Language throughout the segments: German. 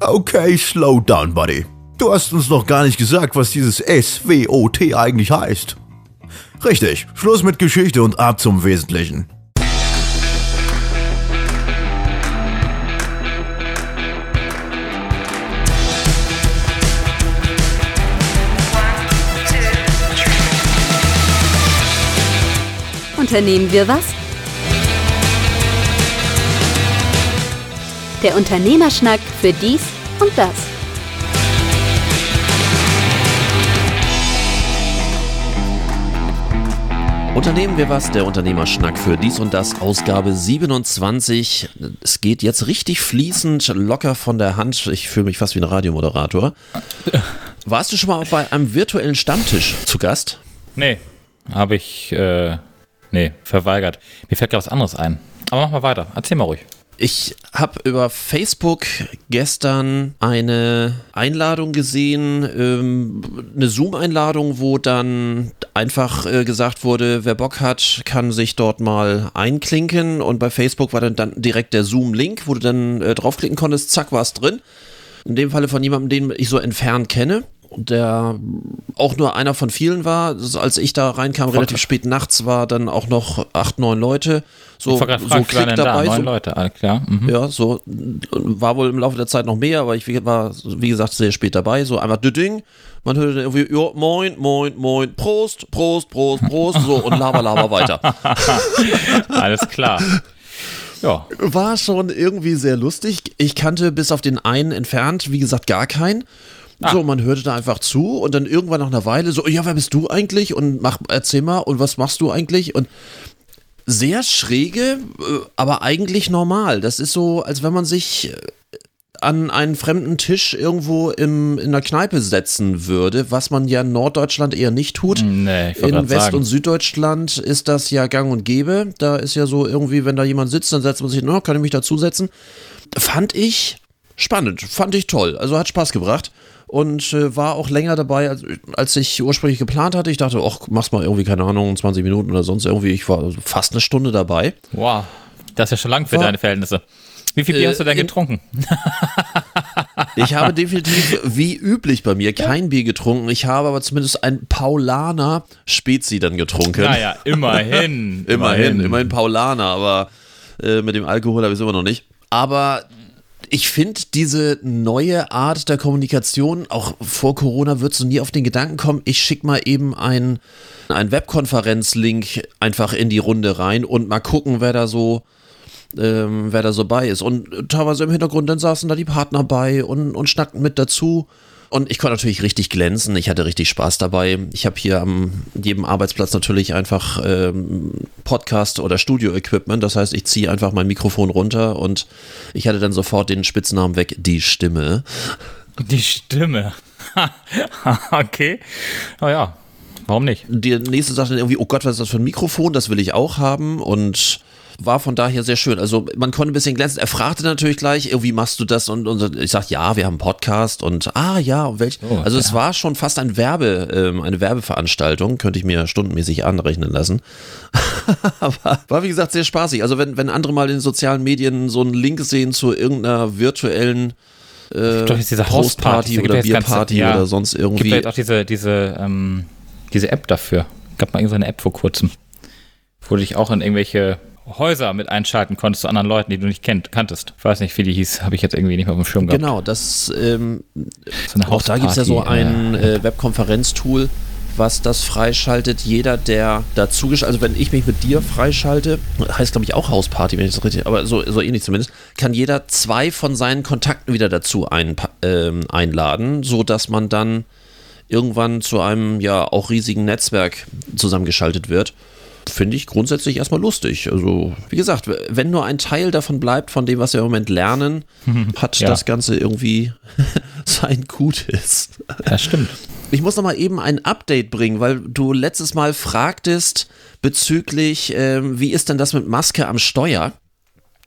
Okay, slow down, Buddy. Du hast uns noch gar nicht gesagt, was dieses SWOT eigentlich heißt. Richtig, Schluss mit Geschichte und ab zum Wesentlichen. Unternehmen wir was? Der Unternehmerschnack für dies und das. Unternehmen wir was, der Unternehmerschnack für dies und das, Ausgabe 27. Es geht jetzt richtig fließend, locker von der Hand. Ich fühle mich fast wie ein Radiomoderator. Warst du schon mal bei einem virtuellen Stammtisch zu Gast? Nee, habe ich, äh, nee, verweigert. Mir fällt gerade was anderes ein. Aber mach mal weiter, erzähl mal ruhig. Ich habe über Facebook gestern eine Einladung gesehen, ähm, eine Zoom-Einladung, wo dann einfach äh, gesagt wurde, wer Bock hat, kann sich dort mal einklinken. Und bei Facebook war dann, dann direkt der Zoom-Link, wo du dann äh, draufklicken konntest, zack, war es drin. In dem Falle von jemandem, den ich so entfernt kenne der auch nur einer von vielen war. Als ich da reinkam, relativ spät nachts, war dann auch noch acht, neun Leute. So, so Klick dabei. Da? Neun so, Leute, alles klar. Mhm. Ja, so war wohl im Laufe der Zeit noch mehr, aber ich war, wie gesagt, sehr spät dabei. So einfach Ding. Man hörte irgendwie, ja, moin, moin, moin, Prost, Prost, Prost, Prost, so und laber, laber weiter. alles klar. Ja. War schon irgendwie sehr lustig. Ich kannte bis auf den einen entfernt, wie gesagt, gar keinen. Ah. So, man hörte da einfach zu und dann irgendwann nach einer Weile so, ja, wer bist du eigentlich? Und mach, erzähl mal, und was machst du eigentlich? Und sehr schräge, äh, aber eigentlich normal. Das ist so, als wenn man sich äh, an einen fremden Tisch irgendwo im, in der Kneipe setzen würde, was man ja in Norddeutschland eher nicht tut. Nee, ich in West- sagen. und Süddeutschland ist das ja gang und gäbe. Da ist ja so irgendwie, wenn da jemand sitzt, dann setzt man sich, no, kann ich mich dazusetzen. Fand ich spannend, fand ich toll. Also hat Spaß gebracht und äh, war auch länger dabei, als, als ich ursprünglich geplant hatte. Ich dachte, ach, mach's mal irgendwie, keine Ahnung, 20 Minuten oder sonst irgendwie. Ich war fast eine Stunde dabei. Wow, das ist ja schon lang für war, deine Verhältnisse. Wie viel Bier äh, hast du denn getrunken? ich habe definitiv, wie üblich bei mir, kein Bier getrunken. Ich habe aber zumindest ein Paulaner Spezi dann getrunken. Naja, immerhin. immerhin, immerhin, immerhin Paulaner, aber äh, mit dem Alkohol habe ich es immer noch nicht. Aber ich finde diese neue Art der Kommunikation, auch vor Corona würdest du nie auf den Gedanken kommen, ich schicke mal eben einen, Webkonferenz-Link einfach in die Runde rein und mal gucken, wer da so ähm, wer da so bei ist. Und teilweise im Hintergrund, dann saßen da die Partner bei und, und schnackten mit dazu. Und ich konnte natürlich richtig glänzen. Ich hatte richtig Spaß dabei. Ich habe hier am jedem Arbeitsplatz natürlich einfach ähm, Podcast- oder Studio-Equipment. Das heißt, ich ziehe einfach mein Mikrofon runter und ich hatte dann sofort den Spitznamen weg, die Stimme. Die Stimme. okay. Oh ja. Warum nicht? Die nächste Sache irgendwie, oh Gott, was ist das für ein Mikrofon? Das will ich auch haben. Und war von daher sehr schön. Also man konnte ein bisschen glänzen. Er fragte natürlich gleich, wie machst du das? Und, und ich sagte, ja, wir haben einen Podcast und ah ja, und welch. Oh, also ja. es war schon fast ein Werbe, ähm, eine Werbeveranstaltung, könnte ich mir stundenmäßig anrechnen lassen. Aber war wie gesagt sehr spaßig. Also wenn, wenn andere mal in den sozialen Medien so einen Link sehen zu irgendeiner virtuellen äh, Hausparty oder Bierparty ja, oder sonst irgendwie. Gibt ja auch diese, diese, ähm, diese App dafür. Gab mal irgendeine App vor kurzem, wo du dich auch in irgendwelche Häuser mit einschalten konntest zu anderen Leuten, die du nicht kennt, kanntest. Ich weiß nicht, wie die hieß, habe ich jetzt irgendwie nicht mehr auf dem Schirm gehabt. Genau, das ähm, so auch da gibt es ja so ein äh, Webkonferenztool, was das freischaltet. Jeder, der dazu, also wenn ich mich mit dir freischalte, heißt glaube ich auch Hausparty, wenn ich das richtig, aber so, so ähnlich zumindest, kann jeder zwei von seinen Kontakten wieder dazu ein, ähm, einladen, sodass man dann irgendwann zu einem ja auch riesigen Netzwerk zusammengeschaltet wird finde ich grundsätzlich erstmal lustig. Also, wie gesagt, wenn nur ein Teil davon bleibt, von dem, was wir im Moment lernen, hat ja. das Ganze irgendwie sein Gutes. Ja, stimmt. Ich muss noch mal eben ein Update bringen, weil du letztes Mal fragtest bezüglich, ähm, wie ist denn das mit Maske am Steuer?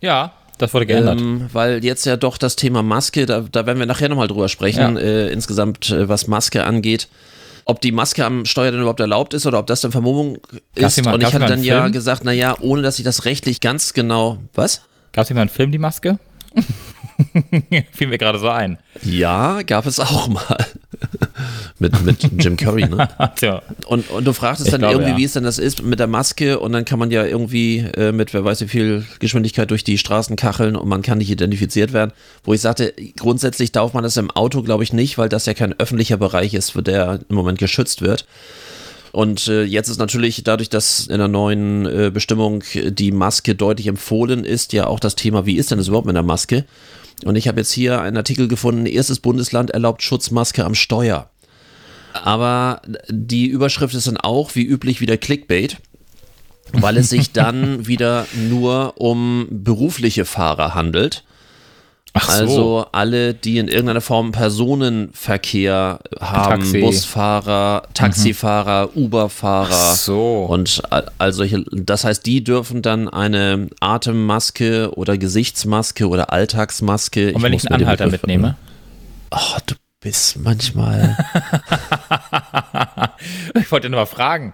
Ja, das wurde geändert. Ähm, weil jetzt ja doch das Thema Maske, da, da werden wir nachher nochmal drüber sprechen, ja. äh, insgesamt, äh, was Maske angeht ob die Maske am Steuer denn überhaupt erlaubt ist oder ob das dann Vermummung ist. Mal, und ich hatte dann ja gesagt, naja, ohne dass ich das rechtlich ganz genau. Was? Gab es einen Film, die Maske? Fiel mir gerade so ein. Ja, gab es auch mal. Mit, mit Jim Curry, ne? Tja. Und, und du fragtest Ich dann glaube, irgendwie, ja. wie es denn das ist mit der Maske und dann kann man ja irgendwie äh, mit wer weiß wie viel Geschwindigkeit durch die Straßen kacheln und man kann nicht identifiziert werden. Wo ich sagte, grundsätzlich darf man das im Auto, glaube ich, nicht, weil das ja kein öffentlicher Bereich ist, für der im Moment geschützt wird. Und äh, jetzt ist natürlich dadurch, dass in der neuen äh, Bestimmung die Maske deutlich empfohlen ist, ja auch das Thema, wie ist denn das überhaupt mit der Maske? Und ich habe jetzt hier einen Artikel gefunden, erstes Bundesland erlaubt Schutzmaske am Steuer. Aber die Überschrift ist dann auch, wie üblich, wieder Clickbait, weil es sich dann wieder nur um berufliche Fahrer handelt. Ach so. Also alle, die in irgendeiner Form Personenverkehr haben, Taxi. Busfahrer, Taxifahrer, Uberfahrer Ach so. und all, solche. Das heißt, die dürfen dann eine Atemmaske oder Gesichtsmaske oder Alltagsmaske. Und wenn ich, muss einen Anhalter mitnehme? Oh, du bist manchmal. Ich wollte nur mal fragen.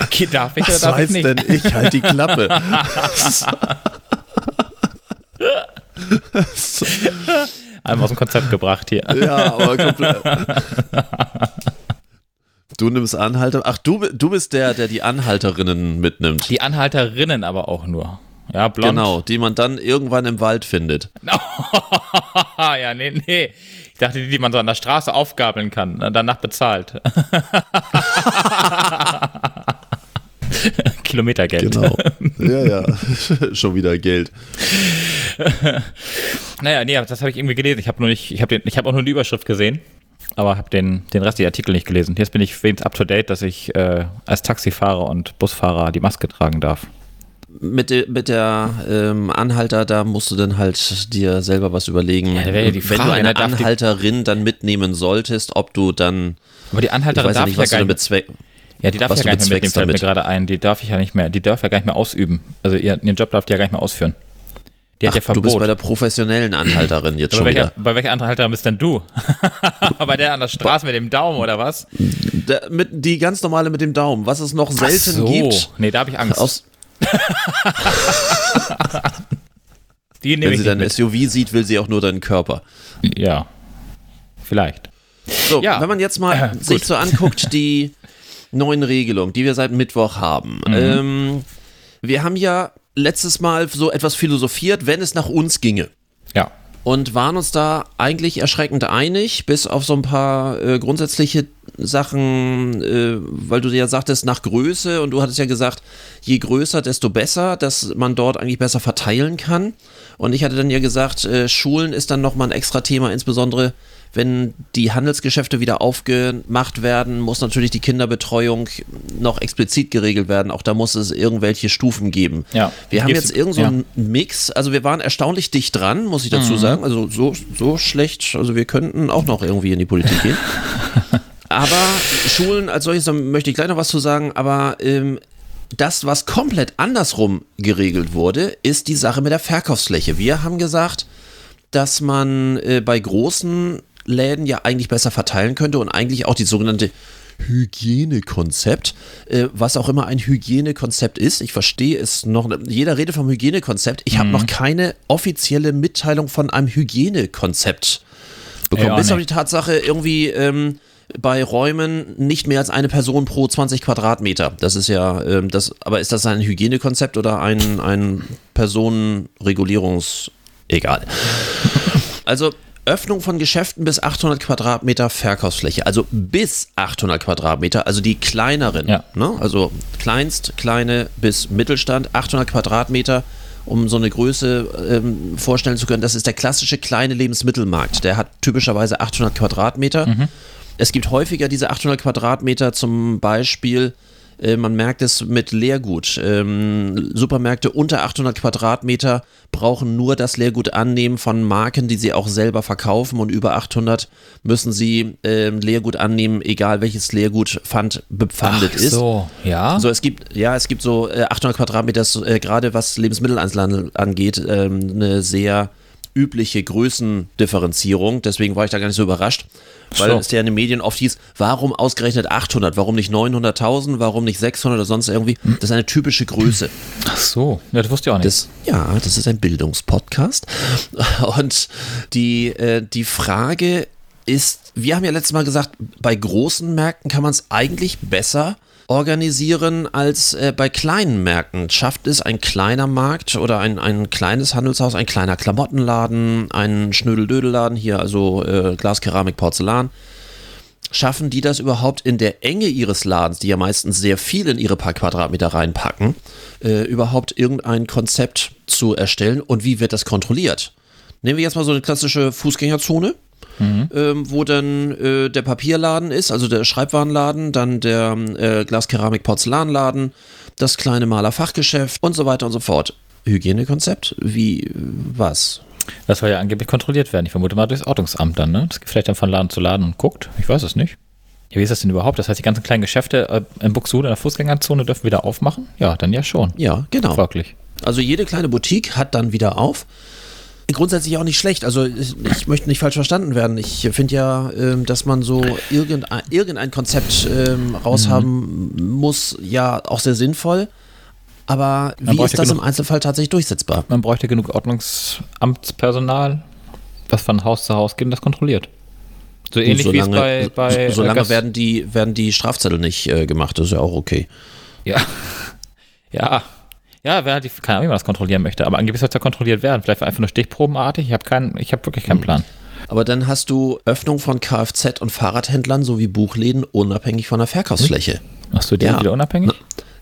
Okay, darf ich oder darf ich nicht? Ich halt die Klappe. Einmal aus dem Konzept gebracht hier. ja, aber komplett. Du nimmst Anhalter. Ach, du, du bist der, der die Anhalterinnen mitnimmt. Die Anhalterinnen aber auch nur. Ja, blond. Genau, die man dann irgendwann im Wald findet. ja, nee, nee. Ich dachte, die, die man so an der Straße aufgabeln kann, äh, danach bezahlt. Kilometergeld. Genau. Ja, ja. Schon wieder Geld. Naja, nee, das habe ich irgendwie gelesen. Ich habe nur nicht, ich habe ich habe auch nur die Überschrift gesehen, aber habe den, den Rest der Artikel nicht gelesen. Jetzt bin ich wenigstens up to date, dass ich äh, als Taxifahrer und Busfahrer die Maske tragen darf. Mit, de, mit der ähm, Anhalter, da musst du dann halt dir selber was überlegen. Ja, ja die Wenn Frage, du eine ne, Anhalterin dann mitnehmen solltest, ob du dann. Aber die Ich Anhalterin weiß ja darf nicht, ich ja was du gar dann nicht. bezweck. Ja, die darf was ja du gar nicht mehr mitnehmen, fällt mir gerade ein. Die darf ich ja nicht mehr, die darf ja gar nicht mehr ausüben. Also ihr, ihren Job darf die ja gar nicht mehr ausführen. Die hat Ach, ja du Verbot. bist bei der professionellen Anhalterin jetzt schon welcher, wieder. bei welcher Anhalterin bist denn du? bei der an der Straße mit dem Daumen oder was? Da, mit, die ganz normale mit dem Daumen, was es noch selten so. gibt. Nee, da habe ich Angst. Aus, die nehme wenn sie dein. SUV sieht, will sie auch nur deinen Körper. Ja. Vielleicht. So, Ja. wenn man jetzt mal Äh, sich so anguckt, die neuen Regelungen, die wir seit Mittwoch haben. Mhm. Ähm, wir haben ja letztes Mal so etwas philosophiert, wenn es nach uns ginge. Ja. Und waren uns da eigentlich erschreckend einig, bis auf so ein paar äh, grundsätzliche Sachen, äh, weil du ja sagtest, nach Größe und du hattest ja gesagt, je größer, desto besser, dass man dort eigentlich besser verteilen kann. Und ich hatte dann ja gesagt, äh, Schulen ist dann nochmal ein extra Thema, insbesondere wenn die Handelsgeschäfte wieder aufgemacht werden, muss natürlich die Kinderbetreuung noch explizit geregelt werden. Auch da muss es irgendwelche Stufen geben. Ja. Wir haben Gibt's- jetzt irgend so ja. einen Mix. Also wir waren erstaunlich dicht dran, muss ich Mhm. dazu sagen. Also so, so schlecht. Also wir könnten auch noch irgendwie in die Politik gehen. aber Schulen als solches, da möchte ich gleich noch was zu sagen. Aber ähm, das, was komplett andersrum geregelt wurde, ist die Sache mit der Verkaufsfläche. Wir haben gesagt, dass man äh, bei großen Läden ja eigentlich besser verteilen könnte und eigentlich auch die sogenannte Hygienekonzept, äh, was auch immer ein Hygienekonzept ist. Ich verstehe es noch. Jeder redet vom Hygienekonzept. Ich habe Mhm. noch keine offizielle Mitteilung von einem Hygienekonzept bekommen. Ja, Bis auf die. Tatsache irgendwie ähm, bei Räumen nicht mehr als eine Person pro 20 Quadratmeter. Das ist ja, ähm, das, aber ist das ein Hygienekonzept oder ein, ein Personenregulierungs... Egal. Also Öffnung von Geschäften bis 800 Quadratmeter Verkaufsfläche, also bis 800 Quadratmeter, also die kleineren, Ja. ne? also kleinst, kleine bis Mittelstand, 800 Quadratmeter, um so eine Größe ähm, vorstellen zu können. Das ist der klassische kleine Lebensmittelmarkt. Der hat typischerweise 800 Quadratmeter. Es gibt häufiger diese 800 Quadratmeter zum Beispiel, man merkt es mit Leergut. Ähm, Supermärkte unter 800 Quadratmeter brauchen nur das Leergut annehmen von Marken, die sie auch selber verkaufen und über 800 müssen sie ähm, Leergut annehmen, egal welches Leergut Pfand bepfandet ist. so, ja. So, es gibt, ja, es gibt so äh, 800 Quadratmeter, ist, äh, gerade was Lebensmitteleinzelhandel angeht, ähm, eine sehr übliche Größendifferenzierung. Deswegen war ich da gar nicht so überrascht, weil So. es ja in den Medien oft hieß, warum ausgerechnet 800, warum nicht 900.000, warum nicht 600 oder sonst irgendwie. Das ist eine typische Größe. Ach so, ja, das wusste ich auch nicht. Das, ja, das ist ein Bildungspodcast. Und die, äh, die Frage ist, wir haben ja letztes Mal gesagt, bei großen Märkten kann man es eigentlich besser organisieren als äh, bei kleinen Märkten. Schafft es ein kleiner Markt oder ein, ein kleines Handelshaus, ein kleiner Klamottenladen, ein Schnödeldödelladen hier, also äh, Glas, Keramik, Porzellan, schaffen die das überhaupt in der Enge ihres Ladens, die ja meistens sehr viel in ihre paar Quadratmeter reinpacken, äh, überhaupt irgendein Konzept zu erstellen und wie wird das kontrolliert? Nehmen wir jetzt mal so eine klassische Fußgängerzone, ähm, wo dann äh, der Papierladen ist, also der Schreibwarenladen, dann der äh, Glas-Keramik-Porzellanladen, das kleine Malerfachgeschäft und so weiter und so fort. Hygienekonzept? Wie, was? Das soll ja angeblich kontrolliert werden. Ich vermute mal durchs Ordnungsamt dann, ne? Das geht vielleicht dann von Laden zu Laden und guckt. Ich weiß es nicht. Ja, wie ist das denn überhaupt? Das heißt, die ganzen kleinen Geschäfte äh, in Buxtehude in der Fußgängerzone dürfen wieder aufmachen? Ja, dann ja schon. Ja, genau. Folglich. Also jede kleine Boutique hat dann wieder auf. Grundsätzlich auch nicht schlecht. Also ich, ich möchte nicht falsch verstanden werden. Ich finde ja, ähm, dass man so irgendein, irgendein Konzept ähm, raushaben muss, ja auch sehr sinnvoll. Aber Man wie ist das im genug- Einzelfall tatsächlich durchsetzbar? Man bräuchte genug Ordnungsamtspersonal, was von Haus zu Haus geht und das kontrolliert. So ähnlich wie es bei, bei so, solange äh, Gas- werden die, werden die Strafzettel nicht äh, gemacht, das ist ja auch okay. Ja. Ja. Ja, wer die, keine Ahnung, wie man das kontrollieren möchte, aber angeblich soll es ja kontrolliert werden. Vielleicht einfach nur stichprobenartig. Ich habe keinen, ich habe wirklich keinen Hm. Plan. Aber dann hast du Öffnung von Kfz- und Fahrradhändlern sowie Buchläden unabhängig von der Verkaufsfläche. Machst du den Ja. wieder unabhängig?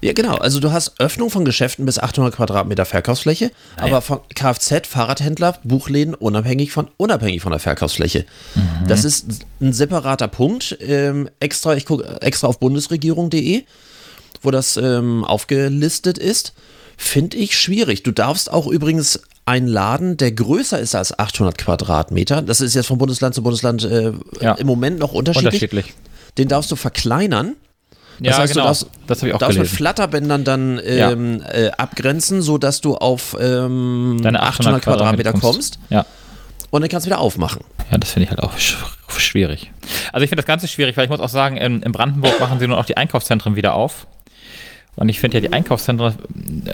Ja, genau. Also du hast Öffnung von Geschäften bis 800 Quadratmeter Verkaufsfläche, aber von Kfz, Fahrradhändler, Buchläden unabhängig von, unabhängig von der Verkaufsfläche. Das ist ein separater Punkt. Ähm, extra, ich gucke extra auf bundesregierung.de, wo das ähm, aufgelistet ist. Finde ich schwierig. Du darfst auch übrigens einen Laden, der größer ist als 800 Quadratmeter, das ist jetzt von Bundesland zu Bundesland äh, Ja. im Moment noch unterschiedlich, Unterschiedlich. den darfst du verkleinern. Ja, Das heißt, genau. du darfst, das habe ich auch darfst mit gelesen. Flatterbändern dann ähm, äh, abgrenzen, sodass du auf ähm, Deine 800 Quadratmeter kommst Ja. und dann kannst du wieder aufmachen. Ja, das finde ich halt auch sch schwierig. Also ich finde das Ganze schwierig, weil ich muss auch sagen, in, in Brandenburg machen sie nun auch die Einkaufszentren wieder auf. Und ich finde ja die Einkaufszentren,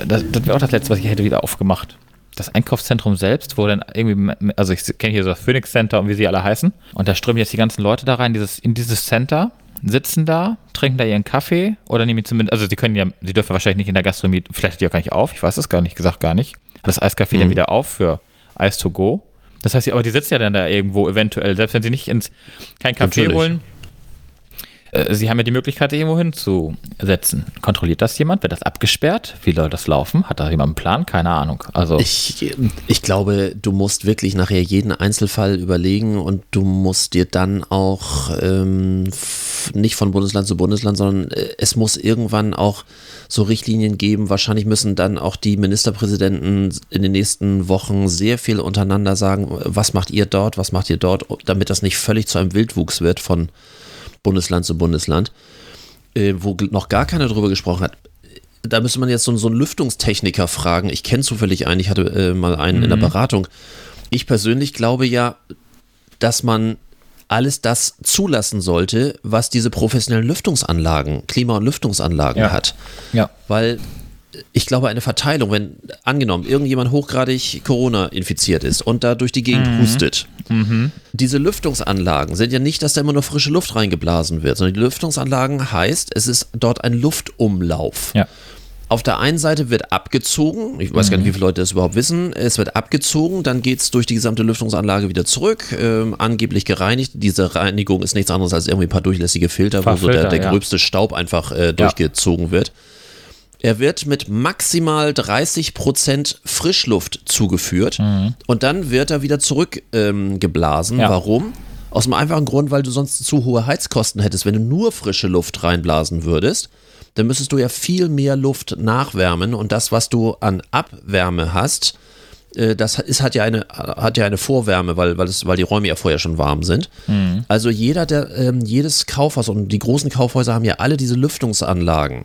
das, das wäre auch das Letzte, was ich hätte wieder aufgemacht. Das Einkaufszentrum selbst, wo dann irgendwie, also ich kenne hier so das Phoenix Center und wie sie alle heißen. Und da strömen jetzt die ganzen Leute da rein, dieses, in dieses Center, sitzen da, trinken da ihren Kaffee oder nehmen zumindest, also sie können ja, sie dürfen wahrscheinlich nicht in der Gastronomie, vielleicht die auch gar nicht auf, ich weiß es gar nicht, gesagt gar nicht. Hat das Eiscafé dann wieder auf für Eis to go. Das heißt, aber die sitzen ja dann da irgendwo eventuell, selbst wenn sie nicht ins kein Kaffee holen. Äh, Sie haben ja die Möglichkeit, irgendwo hinzusetzen. Kontrolliert das jemand? Wird das abgesperrt? Wie soll das laufen? Hat da jemand einen Plan? Keine Ahnung. Also, Ich, ich glaube, du musst wirklich nachher jeden Einzelfall überlegen und du musst dir dann auch ähm, nicht von Bundesland zu Bundesland, sondern äh, es muss irgendwann auch so Richtlinien geben. Wahrscheinlich müssen dann auch die Ministerpräsidenten in den nächsten Wochen sehr viel untereinander sagen, was macht ihr dort, was macht ihr dort, damit das nicht völlig zu einem Wildwuchs wird von Bundesland zu Bundesland, äh, wo noch gar keiner drüber gesprochen hat. Da müsste man jetzt so, so einen Lüftungstechniker fragen. Ich kenne zufällig einen, ich hatte äh, mal einen in der Beratung. Ich persönlich glaube ja, dass man alles das zulassen sollte, was diese professionellen Lüftungsanlagen, Klima- und Lüftungsanlagen Ja. hat. ja. Weil ich glaube, eine Verteilung, wenn angenommen irgendjemand hochgradig Corona infiziert ist und da durch die Gegend hustet, diese Lüftungsanlagen sind ja nicht, dass da immer nur frische Luft reingeblasen wird, sondern die Lüftungsanlagen heißt, es ist dort ein Luftumlauf. Ja. Auf der einen Seite wird abgezogen, ich weiß gar nicht, wie viele Leute das überhaupt wissen, es wird abgezogen, dann geht es durch die gesamte Lüftungsanlage wieder zurück, ähm, angeblich gereinigt. Diese Reinigung ist nichts anderes als irgendwie ein paar durchlässige Filter, wo so der, Filter, der ja. gröbste Staub einfach äh, durchgezogen wird. Er wird mit maximal 30% Frischluft zugeführt und dann wird er wieder zurückgeblasen. Ähm. Ja. Warum? Aus dem einfachen Grund, weil du sonst zu hohe Heizkosten hättest. Wenn du nur frische Luft reinblasen würdest, dann müsstest du ja viel mehr Luft nachwärmen und das, was du an Abwärme hast, äh, das ist, hat, ja eine, hat ja eine Vorwärme, weil, weil, es, weil die Räume ja vorher schon warm sind. Also jeder, der, ähm, jedes Kaufhaus und die großen Kaufhäuser haben ja alle diese Lüftungsanlagen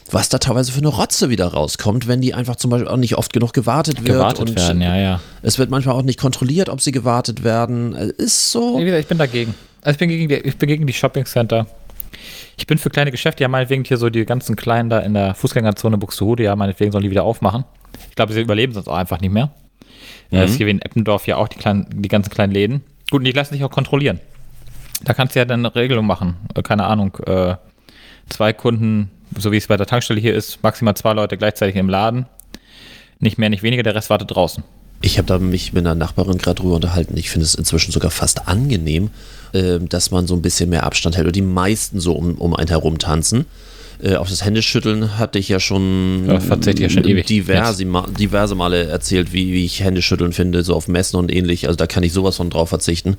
was da teilweise für eine Rotze wieder rauskommt, wenn die einfach zum Beispiel auch nicht oft genug gewartet wird Gewartet und werden, ja, ja. es wird manchmal auch nicht kontrolliert, ob sie gewartet werden. Äh, Ist so. Wie gesagt, ich bin dagegen. Also ich bin gegen die, ich bin gegen die Shopping Center. Ich bin für kleine Geschäfte, ja meinetwegen hier so die ganzen Kleinen da in der Fußgängerzone Buxtehude, ja meinetwegen sollen die wieder aufmachen. Ich glaube, sie überleben sonst auch einfach nicht mehr. Mhm. ist hier wie in Eppendorf ja auch die, kleinen, die ganzen kleinen Läden. Gut, und die lassen sich auch kontrollieren. Da kannst du ja dann eine Regelung machen. Äh, keine Ahnung, äh, zwei Kunden, so wie es bei der Tankstelle hier ist, maximal zwei Leute gleichzeitig im Laden. Nicht mehr, nicht weniger, der Rest wartet draußen. Ich habe da mich mit einer Nachbarin gerade drüber unterhalten. Ich finde es inzwischen sogar fast angenehm, äh, dass man so ein bisschen mehr Abstand hält oder die meisten so um, um einen herum tanzen. Äh, auf das Händeschütteln hatte ich ja schon, Ja, ja schon diverse, ma diverse Male erzählt, wie, wie ich Händeschütteln finde, so auf Messen und ähnlich. Also da kann ich sowas von drauf verzichten.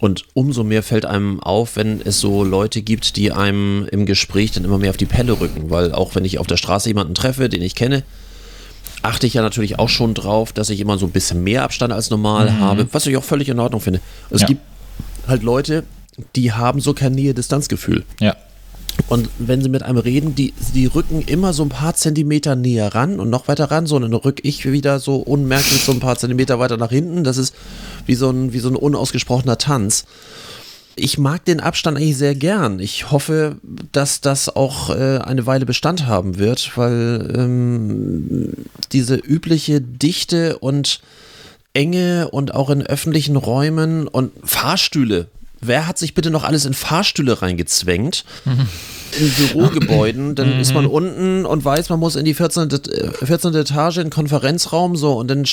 Und umso mehr fällt einem auf, wenn es so Leute gibt, die einem im Gespräch dann immer mehr auf die Pelle rücken. Weil auch wenn ich auf der Straße jemanden treffe, den ich kenne, achte ich ja natürlich auch schon drauf, dass ich immer so ein bisschen mehr Abstand als normal habe, was ich auch völlig in Ordnung finde. Es Ja. gibt halt Leute, die haben so kein Nähe-Distanzgefühl. Ja. Und wenn sie mit einem reden, die, die rücken immer so ein paar Zentimeter näher ran und noch weiter ran, so und dann rück ich wieder so unmerklich so ein paar Zentimeter weiter nach hinten. Das ist wie so ein, wie so ein unausgesprochener Tanz. Ich mag den Abstand eigentlich sehr gern. Ich hoffe, dass das auch äh, eine Weile Bestand haben wird, weil ähm, diese übliche Dichte und Enge und auch in öffentlichen Räumen und Fahrstühle. Wer hat sich bitte noch alles in Fahrstühle reingezwängt? In Bürogebäuden, dann ist man unten und weiß, man muss in die 14. äh, 14. Etage in den Konferenzraum, so und dann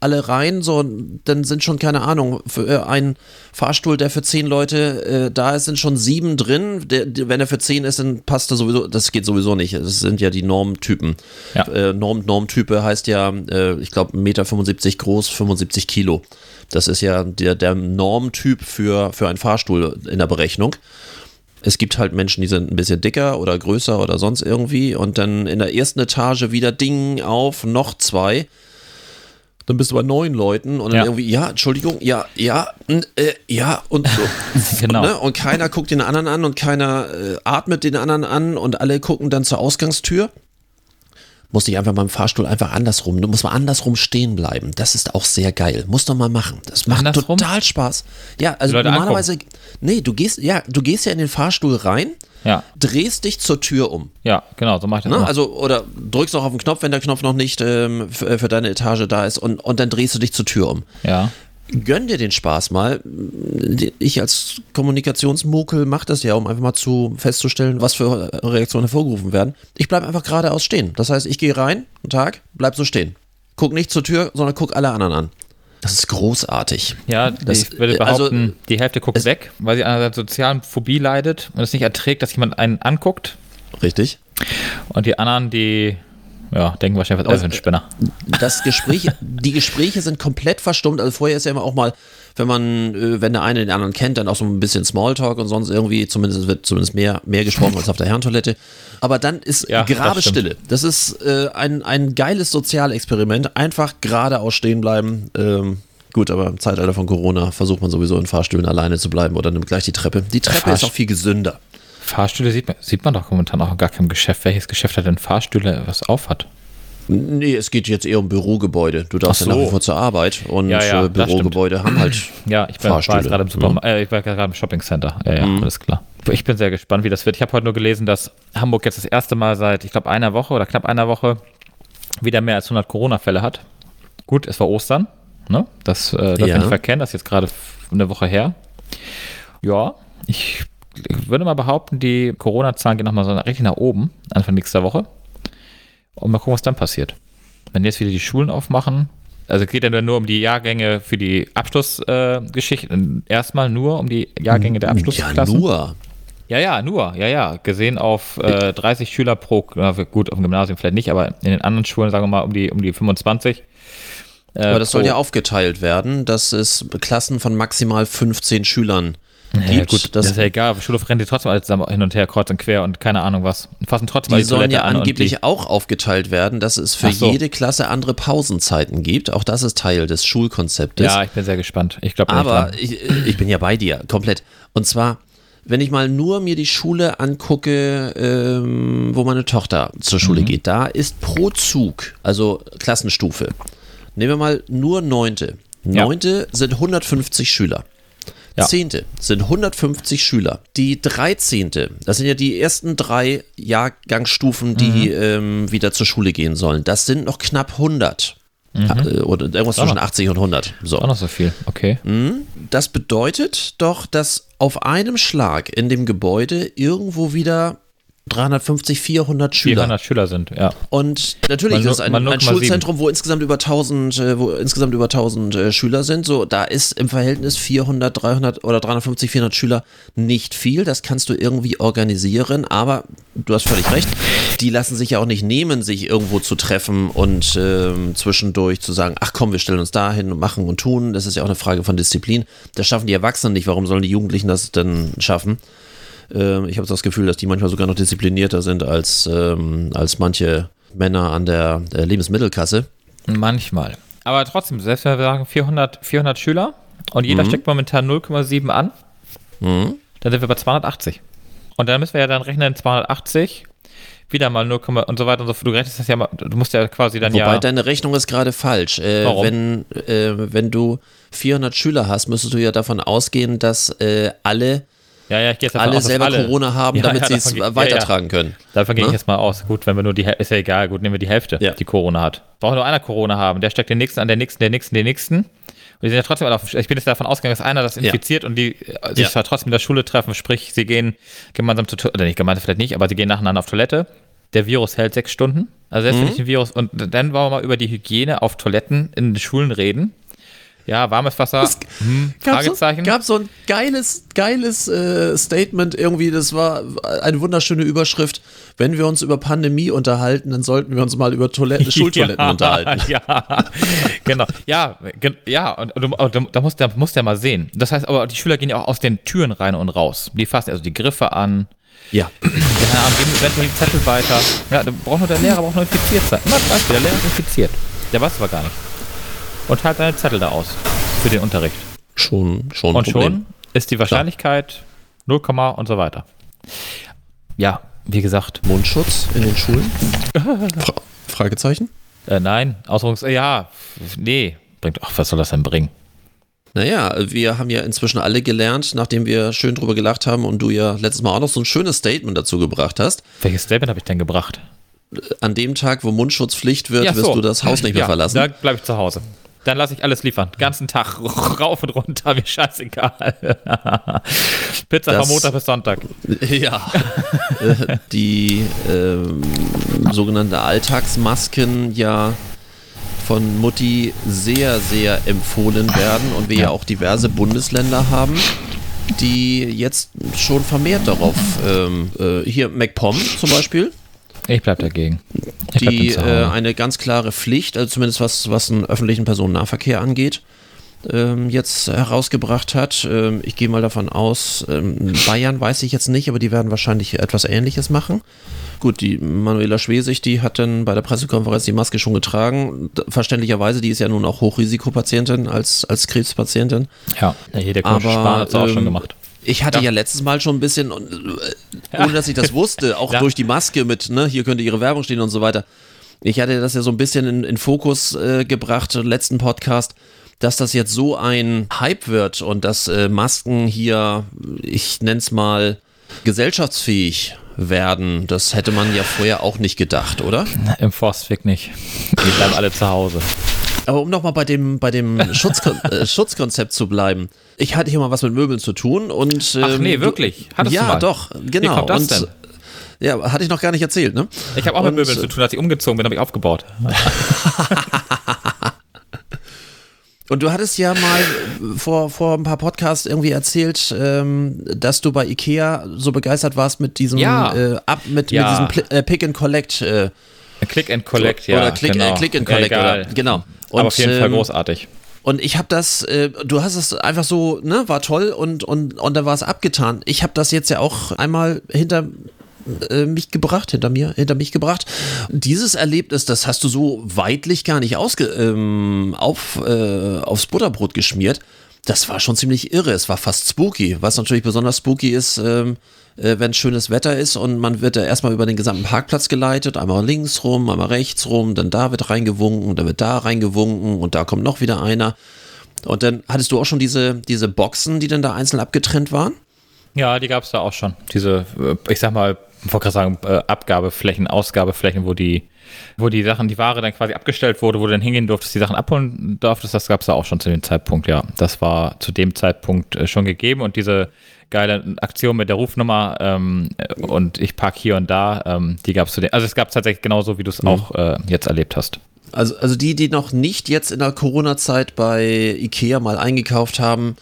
alle rein, so und dann sind schon, keine Ahnung, für äh, ein Fahrstuhl, der für zehn Leute äh, da ist, sind schon sieben drin. Der, der, wenn er für zehn ist, dann passt er sowieso, das geht sowieso nicht. Das sind ja die Normtypen. Ja. Äh, Norm, Normtype heißt ja, äh, ich glaube, 1,75 Meter groß, 75 Kilo. Das ist ja der, der Normtyp für, für einen Fahrstuhl in der Berechnung. Es gibt halt Menschen, die sind ein bisschen dicker oder größer oder sonst irgendwie und dann in der ersten Etage wieder Ding auf, noch zwei. Dann bist du bei neun Leuten und dann Ja. irgendwie, ja, Entschuldigung, ja, ja, äh, ja und so. Genau. Ne? Und keiner guckt den anderen an und keiner äh, atmet den anderen an und alle gucken dann zur Ausgangstür. Musste ich einfach beim Fahrstuhl einfach andersrum. Du musst mal andersrum stehen bleiben. Das ist auch sehr geil. Muss doch mal machen. Das macht Andersrum? total Spaß. Ja, also normalerweise, nee, du gehst, ja, du gehst ja in den Fahrstuhl rein, Ja. drehst dich zur Tür um. Ja, genau, so mache ich das Ne? Also, oder drückst noch auf den Knopf, wenn der Knopf noch nicht ähm, für, für deine Etage da ist und, und dann drehst du dich zur Tür um. ja. Gönn dir den Spaß mal. Ich als Kommunikationsmukel mache das ja, um einfach mal zu festzustellen, was für Reaktionen hervorgerufen werden. Ich bleibe einfach geradeaus stehen. Das heißt, ich gehe rein, guten Tag, bleib so stehen. Guck nicht zur Tür, sondern guck alle anderen an. Das ist großartig. Ja, Das- ich würde äh, also, behaupten, die Hälfte guckt weg, weil sie an einer sozialen Phobie leidet und es nicht erträgt, dass jemand einen anguckt. Richtig. Und die anderen, die ja, denken wahrscheinlich, was ist das für ein Spinner. das Gespräch, die Gespräche sind komplett verstummt. Also vorher ist ja immer auch mal, wenn man, äh, wenn der eine den anderen kennt, dann auch so ein bisschen Smalltalk und sonst irgendwie, zumindest wird zumindest mehr, mehr gesprochen als auf der Herrentoilette. Aber dann ist Ja, das Grabestille. Das, ist äh, ein, ein geiles Sozialexperiment. Einfach geradeaus stehen bleiben. Ähm, gut, aber im Zeitalter von Corona versucht man sowieso in Fahrstühlen alleine zu bleiben oder nimmt gleich die Treppe. Die Treppe ist Fahrst- auch viel gesünder. Fahrstühle sieht man, sieht man doch momentan auch in gar keinem Geschäft. Welches Geschäft hat denn Fahrstühle, was auf hat? Nee, es geht jetzt eher um Bürogebäude. Du darfst Ach ja nach so. wie vor zur Arbeit und Ja, ja, äh, Bürogebäude haben halt Ja, ich bin, Fahrstühle, gerade im Supermarkt, äh, ich war gerade im Shoppingcenter. Ja, ja, alles klar. Ich bin sehr gespannt, wie das wird. Ich habe heute nur gelesen, dass Hamburg jetzt das erste Mal seit, ich glaube, einer Woche oder knapp einer Woche wieder mehr als 100 Corona-Fälle hat. Gut, es war Ostern, ne? Das äh, darf Ja. man nicht verkennen, das ist jetzt gerade eine Woche her. Ja, Ich würde mal behaupten, die Corona-Zahlen gehen nochmal so richtig nach oben, Anfang nächster Woche. Und mal gucken, was dann passiert. Wenn jetzt wieder die Schulen aufmachen, also geht ja nur um die Jahrgänge für die Abschlussgeschichten. Äh, Erstmal nur um die Jahrgänge der Abschlussklassen. Ja, nur. Ja, ja, nur, ja, ja. Gesehen auf äh, 30 Schüler pro, na, gut, auf dem Gymnasium vielleicht nicht, aber in den anderen Schulen, sagen wir mal, um die, um die 25. Äh, aber das soll ja aufgeteilt werden, dass es Klassen von maximal 15 Schülern gibt. Ja, gut, das, das ist ja egal. Schulhof rennt die trotzdem alles zusammen hin und her, kreuz und quer und keine Ahnung was. Und fassen trotzdem die, die sollen ja angeblich auch aufgeteilt werden, dass es für so. jede Klasse andere Pausenzeiten gibt. Auch das ist Teil des Schulkonzeptes. Ja, ich bin sehr gespannt. Ich glaube, aber ich, ich bin ja bei dir komplett. Und zwar wenn ich mal nur mir die Schule angucke, ähm, wo meine Tochter zur Schule mhm. geht, da ist pro Zug, also Klassenstufe, nehmen wir mal nur Neunte. Neunte ja. sind 150 Schüler. Ja. Zehnte sind 150 Schüler. Die 13. Das sind ja die ersten drei Jahrgangsstufen, die mhm. ähm, wieder zur Schule gehen sollen. Das sind noch knapp 100. Mhm. Äh, oder irgendwas zwischen 80 und 100. So. Auch noch so viel, okay. Mhm. Das bedeutet doch, dass auf einem Schlag in dem Gebäude irgendwo wieder 350, 400 Schüler. 400 Schüler sind, ja. Und natürlich man, ist es ein, ein Schulzentrum, wo insgesamt über 1000, äh, wo insgesamt über 1000 äh, Schüler sind. So, da ist im Verhältnis 400, 300 oder 350, 400 Schüler nicht viel. Das kannst du irgendwie organisieren. Aber du hast völlig recht. Die lassen sich ja auch nicht nehmen, sich irgendwo zu treffen und ähm, zwischendurch zu sagen, ach komm, wir stellen uns da hin und machen und tun. Das ist ja auch eine Frage von Disziplin. Das schaffen die Erwachsenen nicht. Warum sollen die Jugendlichen das denn schaffen? Ähm, ich habe das Gefühl, dass die manchmal sogar noch disziplinierter sind als, ähm, als manche Männer an der, der Lebensmittelkasse. Manchmal. Aber trotzdem, selbst wenn wir sagen 400, 400 Schüler und jeder mhm. steckt momentan 0,7 an, mhm. dann sind wir bei 280. Und dann müssen wir ja dann rechnen 280 wieder mal 0, und so weiter und so fort. Du rechnest das ja mal, du musst ja quasi dann Wobei ja. Wobei deine Rechnung ist gerade falsch. Äh, Warum? Wenn, äh, wenn du 400 Schüler hast, müsstest du ja davon ausgehen, dass äh, alle ja, ja, ich gehe jetzt alle aus, selber alle, Corona haben, ja, damit ja, sie es weitertragen können. Davon gehe ich ne? jetzt mal aus. Gut, wenn wir nur die ist ja egal, gut, nehmen wir die Hälfte, die Corona hat. Braucht nur einer Corona haben, der steckt den nächsten an, der nächsten, der nächsten, den nächsten. Und die sind ja trotzdem alle auf, ich bin jetzt davon ausgegangen, dass einer das infiziert und die äh, sich ja. trotzdem in der Schule treffen, sprich, sie gehen gemeinsam zu, oder nicht gemeinsam vielleicht nicht, aber sie gehen nacheinander auf Toilette. Der Virus hält sechs Stunden. Also selbst mhm. wenn ich ein Virus, und dann wollen wir mal über die Hygiene auf Toiletten in den Schulen reden. Ja, warmes Wasser. Hm, gab Fragezeichen. So, gab so ein geiles, geiles äh, Statement irgendwie. Das war eine wunderschöne Überschrift. Wenn wir uns über Pandemie unterhalten, dann sollten wir uns mal über Toiletten, Schultoiletten ja, unterhalten. Ja, genau. Ja, ja, und, und, und da muss der muss der mal sehen. Das heißt, aber die Schüler gehen ja auch aus den Türen rein und raus. Die fassen also die Griffe an. Ja. Keine Ahnung, geben eventuell die Zettel weiter. Ja, da braucht nur der Lehrer braucht nur infiziert sein. Immer Beispiel, der Lehrer ist infiziert. Der weiß aber gar nicht und halt deine Zettel da aus für den Unterricht. Schon, schon. Und Problem. schon ist die Wahrscheinlichkeit 0, und so weiter. Ja, wie gesagt. Mundschutz in den Schulen? Fra Fragezeichen? Äh, nein, Ausdrucks. Äh, ja, nee. Bringt, ach, was soll das denn bringen? Naja, wir haben ja inzwischen alle gelernt, nachdem wir schön drüber gelacht haben und du ja letztes Mal auch noch so ein schönes Statement dazu gebracht hast. Welches Statement habe ich denn gebracht? An dem Tag, wo Mundschutzpflicht wird, ja, so. wirst du das Haus nicht mehr ja, verlassen. Da bleibe ich zu Hause. Dann lasse ich alles liefern. Den ganzen Tag rauf und runter, mir scheißegal. Pizza das, von Montag bis Sonntag. Ja. die äh, sogenannte Alltagsmasken ja von Mutti sehr, sehr empfohlen werden und wir ja, ja auch diverse Bundesländer haben, die jetzt schon vermehrt darauf, ähm, äh, hier MacPom zum Beispiel, ich bleib dagegen. Ich die äh, eine ganz klare Pflicht, also zumindest was, was den öffentlichen Personennahverkehr angeht, ähm, jetzt herausgebracht hat. Ähm, ich gehe mal davon aus, ähm, Bayern weiß ich jetzt nicht, aber die werden wahrscheinlich etwas Ähnliches machen. Gut, die Manuela Schwesig, die hat dann bei der Pressekonferenz die Maske schon getragen. Verständlicherweise, die ist ja nun auch Hochrisikopatientin als, als Krebspatientin. Ja, hier der Coach Spahn hat es auch schon ähm, gemacht. Ich hatte ja. ja. letztes Mal schon ein bisschen, äh, ohne dass ich das wusste, auch ja. durch die Maske mit, ne, hier könnte ihre Werbung stehen und so weiter. Ich hatte das ja so ein bisschen in, in Fokus äh, gebracht, im letzten Podcast, dass das jetzt so ein Hype wird und dass äh, Masken hier, ich nenne es mal, gesellschaftsfähig werden. Das hätte man ja vorher auch nicht gedacht, oder? Im Forstweg nicht. Die bleiben alle zu Hause. Aber um nochmal bei dem, bei dem Schutzkon äh, Schutzkonzept zu bleiben. Ich hatte hier mal was mit Möbeln zu tun und. Ach nee, ähm, wirklich? Du, Hattest du ja, mal? doch, genau. Wie kommt das und, denn? Ja, hatte ich noch gar nicht erzählt, ne? Ich habe auch mit Und, Möbeln zu tun, als ich umgezogen bin, habe ich aufgebaut. Und du hattest ja mal vor, vor ein paar Podcasts irgendwie erzählt, ähm, dass du bei Ikea so begeistert warst mit diesem Ja. äh, ab mit, Ja. mit diesem Pli äh, Pick and Collect äh, Click and Collect, so, ja. oder Click, genau. äh, Click and Collect oder genau. Und, Aber auf jeden Fall ähm, großartig. Und ich habe das, äh, du hast es einfach so, ne, war toll und und und dann war es abgetan. Ich habe das jetzt ja auch einmal hinter äh, mich gebracht, hinter mir, hinter mich gebracht. Dieses Erlebnis, das hast du so weitlich gar nicht ausge, ähm, auf, äh, aufs Butterbrot geschmiert. Das war schon ziemlich irre. Es war fast spooky. Was natürlich besonders spooky ist, ähm, äh, wenn schönes Wetter ist und man wird da erstmal über den gesamten Parkplatz geleitet, einmal links rum, einmal rechts rum, dann da wird reingewunken, dann wird da reingewunken und da kommt noch wieder einer. Und dann hattest du auch schon diese, diese Boxen, die dann da einzeln abgetrennt waren? Ja, die gab es da auch schon. Diese, äh, ich sag mal, ich wollte gerade sagen, äh, Abgabeflächen, Ausgabeflächen, wo die, wo die Sachen, die Ware dann quasi abgestellt wurde, wo du dann hingehen durftest, die Sachen abholen durftest, das gab es da auch schon zu dem Zeitpunkt, ja. Das war zu dem Zeitpunkt äh, schon gegeben und diese geile Aktion mit der Rufnummer ähm, äh, und ich park hier und da, ähm, die gab es zu dem, also es gab es tatsächlich genauso, wie du es auch äh, jetzt erlebt hast. Also, also die, die noch nicht jetzt in der Corona-Zeit bei Ikea mal eingekauft haben,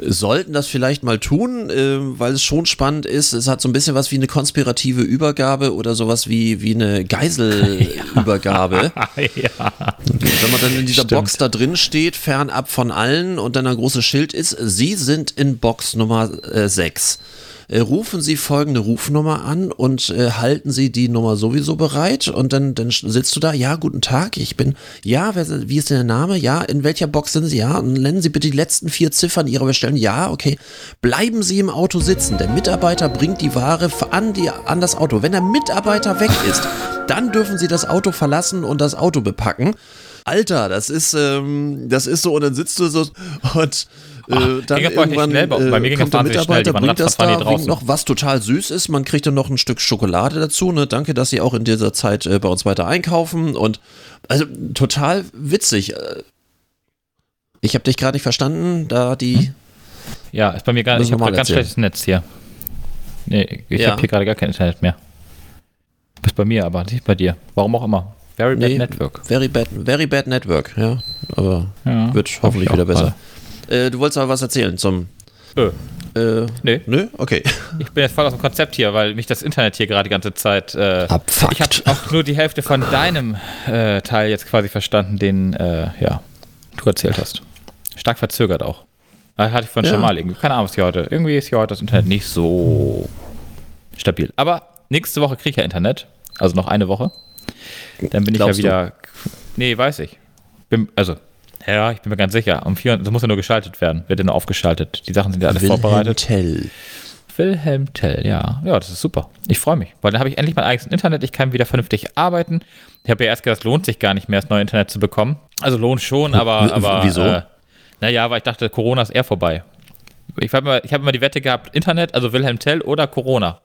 sollten das vielleicht mal tun, äh, weil es schon spannend ist. Es hat so ein bisschen was wie eine konspirative Übergabe oder sowas wie, wie eine Geiselübergabe. ja. Wenn man dann in dieser Stimmt. Box da drin steht, fernab von allen und dann ein großes Schild ist, Sie sind in Box Nummer äh, 6. Äh, rufen Sie folgende Rufnummer an und äh, halten Sie die Nummer sowieso bereit und dann, dann sitzt du da, ja, guten Tag, ich bin, ja, wer, wie ist denn der Name? Ja, in welcher Box sind Sie? Ja, und nennen Sie bitte die letzten vier Ziffern Ihrer Bestellung. Ja, okay. Bleiben Sie im Auto sitzen. Der Mitarbeiter bringt die Ware an, die, an das Auto. Wenn der Mitarbeiter weg ist, dann dürfen Sie das Auto verlassen und das Auto bepacken. Alter, das ist, ähm, das ist so, und dann sitzt du so und äh, dann das bei euch nicht irgendwann schnell? Bei- bei mir äh, ging kommt das der schnell. Mitarbeiter, waren bringt das da, noch was total süß ist. Man kriegt dann noch ein Stück Schokolade dazu. Ne? Danke, dass Sie auch in dieser Zeit äh, bei uns weiter einkaufen und also total witzig. Äh, Ich habe dich gerade nicht verstanden, da die. Ja, ist bei mir gar Müssen ich habe mal ganz erzählen. schlechtes Netz hier. Nee, ich Ja. habe hier gerade gar kein Internet mehr. Bist bei mir, aber nicht bei dir. Warum auch immer. Very bad Nee, Network. Very bad, very bad network, ja. Aber Ja, wird hoffentlich wieder besser. gerade. Äh, du wolltest aber was erzählen zum. Ö, Äh, nee, nö, okay. ich bin jetzt voll aus dem Konzept hier, weil mich das Internet hier gerade die ganze Zeit. Äh, Abfuckt. ich habe auch nur die Hälfte von deinem äh, Teil jetzt quasi verstanden, den äh, ja, du erzählt hast. Stark verzögert auch. Das hatte ich von Ja. schon mal irgendwie. Keine Ahnung, was hier heute. Irgendwie ist hier heute das Internet nicht so stabil. Aber nächste Woche kriege ich ja Internet. Also noch eine Woche. Dann bin Glaubst ich ja wieder. Nee, weiß ich. Bin, also, ja, ich bin mir ganz sicher. Um vier, das muss ja nur geschaltet werden. Wird ja nur aufgeschaltet. Die Sachen sind ja alle vorbereitet. Tell. Wilhelm Tell, ja. Ja, das ist super. Ich freue mich, weil dann habe ich endlich mein eigenes Internet. Ich kann wieder vernünftig arbeiten. Ich habe ja erst gedacht, es lohnt sich gar nicht mehr, das neue Internet zu bekommen. Also lohnt schon, aber. Aber wieso? Äh, naja, weil ich dachte, Corona ist eher vorbei. Ich habe immer, ich hab immer die Wette gehabt, Internet, also Wilhelm Tell oder Corona.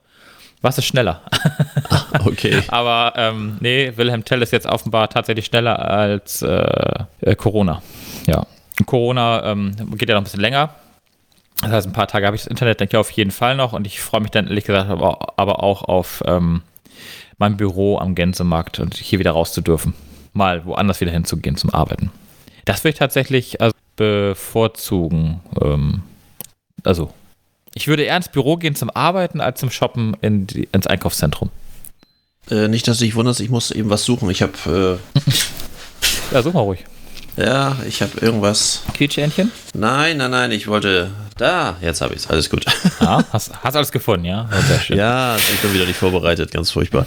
Was ist schneller? Okay. Aber ähm, nee, Wilhelm Tell ist jetzt offenbar tatsächlich schneller als äh, äh, Corona. Ja. Corona ähm, geht ja noch ein bisschen länger. Das heißt, ein paar Tage habe ich das Internet, denke ich auf jeden Fall noch. Und ich freue mich dann ehrlich gesagt aber, aber auch auf ähm, mein Büro am Gänsemarkt und hier wieder raus zu dürfen. Mal woanders wieder hinzugehen zum Arbeiten. Das würde ich tatsächlich also bevorzugen. Ähm, also, ich würde eher ins Büro gehen zum Arbeiten als zum Shoppen in die, ins Einkaufszentrum. Äh, nicht, dass du dich wunderst, ich muss eben was suchen. Ich habe, Ja, such mal ruhig. äh, ja, ich habe irgendwas. Quietschähnchen? Nein, nein, nein, ich wollte. Da, jetzt habe ich es. Alles gut. Ja, hast, hast alles gefunden, ja? Ja, Sehr schön. ja, ich bin wieder nicht vorbereitet, ganz furchtbar.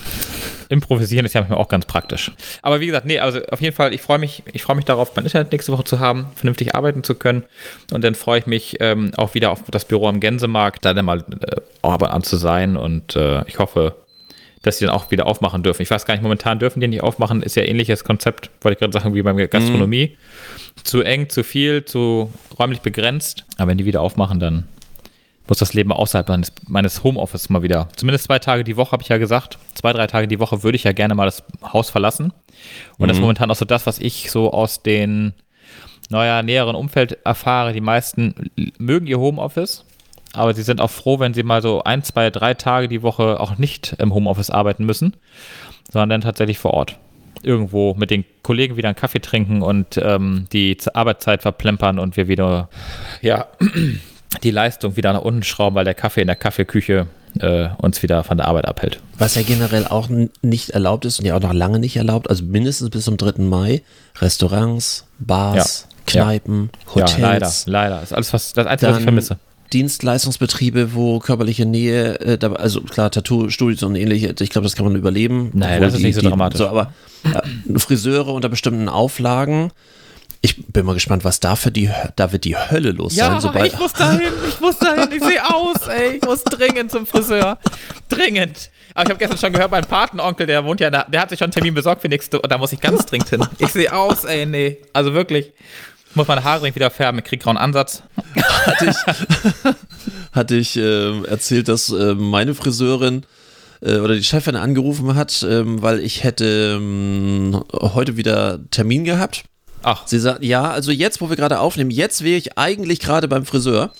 Improvisieren ist ja manchmal auch ganz praktisch. Aber wie gesagt, nee, also auf jeden Fall, ich freue mich, ich freue mich darauf, mein Internet nächste Woche zu haben, vernünftig arbeiten zu können. Und dann freue ich mich ähm, auch wieder auf das Büro am Gänsemarkt, da dann mal äh, aber an zu sein. Und äh, ich hoffe, dass sie dann auch wieder aufmachen dürfen. Ich weiß gar nicht, momentan dürfen die nicht aufmachen, ist ja ähnliches Konzept, wollte ich gerade sagen, wie bei der Gastronomie. Zu eng, zu viel, zu räumlich begrenzt. Aber wenn die wieder aufmachen, dann muss das Leben außerhalb meines, meines Homeoffice mal wieder. Zumindest zwei Tage die Woche, habe ich ja gesagt. Zwei, drei Tage die Woche würde ich ja gerne mal das Haus verlassen. Und das ist momentan auch so das, was ich so aus den, naja, näheren Umfeld erfahre. Die meisten mögen ihr Homeoffice, aber sie sind auch froh, wenn sie mal so ein, zwei, drei Tage die Woche auch nicht im Homeoffice arbeiten müssen, sondern dann tatsächlich vor Ort. Irgendwo mit den Kollegen wieder einen Kaffee trinken und ähm, die Arbeitszeit verplempern und wir wieder, ja, die Leistung wieder nach unten schrauben, weil der Kaffee in der Kaffeeküche äh, uns wieder von der Arbeit abhält. Was ja generell auch nicht erlaubt ist und ja auch noch lange nicht erlaubt, also mindestens bis zum 3. Mai, Restaurants, Bars, Ja. Kneipen, Hotels. Ja, leider, leider. Das ist alles, was, das Einzige, was ich vermisse. Dienstleistungsbetriebe, wo körperliche Nähe, äh, also klar, Tattoo-Studios und ähnliche, ich glaube, das kann man überleben. Nein, das ist nicht so dramatisch. So, aber äh, Friseure unter bestimmten Auflagen. Ich bin mal gespannt, was da für die, da wird die Hölle los sein, sobald. muss dahin, ich muss dahin, ich sehe aus, ey, ich muss dringend zum Friseur. Dringend. Aber ich habe gestern schon gehört, mein Patenonkel, der wohnt ja da, der hat sich schon einen Termin besorgt für nächste, und da muss ich ganz dringend hin. Ich sehe aus, ey, nee. Also wirklich. Ich muss meine Haare wieder färben, ich krieg grauen Ansatz. hatte ich, hatte ich ähm, erzählt, dass ähm, meine Friseurin äh, oder die Chefin angerufen hat, ähm, weil ich hätte ähm, heute wieder Termin gehabt. Ach, Sie sagt, ja, also jetzt, wo wir gerade aufnehmen, jetzt wäre ich eigentlich gerade beim Friseur.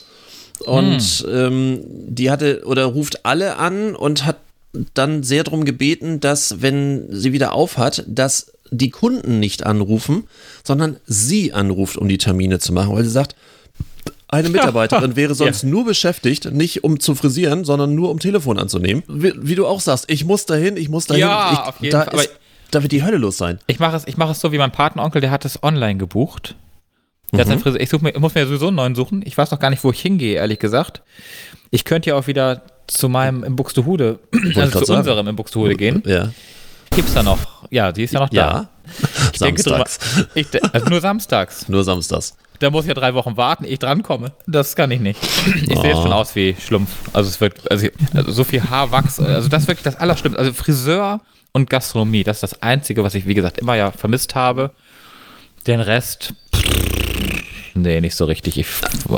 Und ähm, die hatte oder ruft alle an und hat dann sehr darum gebeten, dass, wenn sie wieder aufhat, dass die Kunden nicht anrufen, sondern sie anruft, um die Termine zu machen, weil sie sagt, eine Mitarbeiterin wäre sonst nur beschäftigt, nicht um zu frisieren, sondern nur um Telefon anzunehmen. Wie, wie du auch sagst, ich muss dahin, ich muss dahin. Ja, ich, auf jeden da, Fall, ist, da wird die Hölle los sein. ich mache es, ich mache es so wie mein Patenonkel, der hat es online gebucht. Der hat seinen Friseur, ich, such mir, ich muss mir sowieso einen neuen suchen. Ich weiß noch gar nicht, wo ich hingehe, ehrlich gesagt. Ich könnte ja auch wieder zu meinem im Buxtehude, also zu sagen. unserem im Buxtehude gehen. Ja. Gibt's da noch? Ja, die ist ja noch da. Ja. Ich denke Samstags. Ich, de- also nur samstags. Nur samstags. Da muss ich ja drei Wochen warten, ich drankomme. Das kann ich nicht. Ich sehe jetzt schon aus wie Schlumpf. Also es wird, also, also so viel Haarwachs, also das ist wirklich das Allerschlimmste. Also Friseur und Gastronomie, das ist das Einzige, was ich, wie gesagt, immer ja vermisst habe. Den Rest, nee, nicht so richtig. Ich,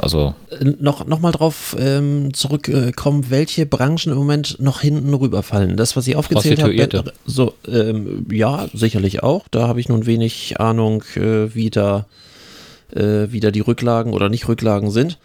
also, noch, noch mal drauf ähm, zurückkommen, welche Branchen im Moment noch hinten rüberfallen. Das, was ich aufgezählt habe, Prostituierte. so, ähm, ja, sicherlich auch. Da habe ich nun wenig Ahnung, äh, wie, da, äh, wie da die Rücklagen oder nicht Rücklagen sind.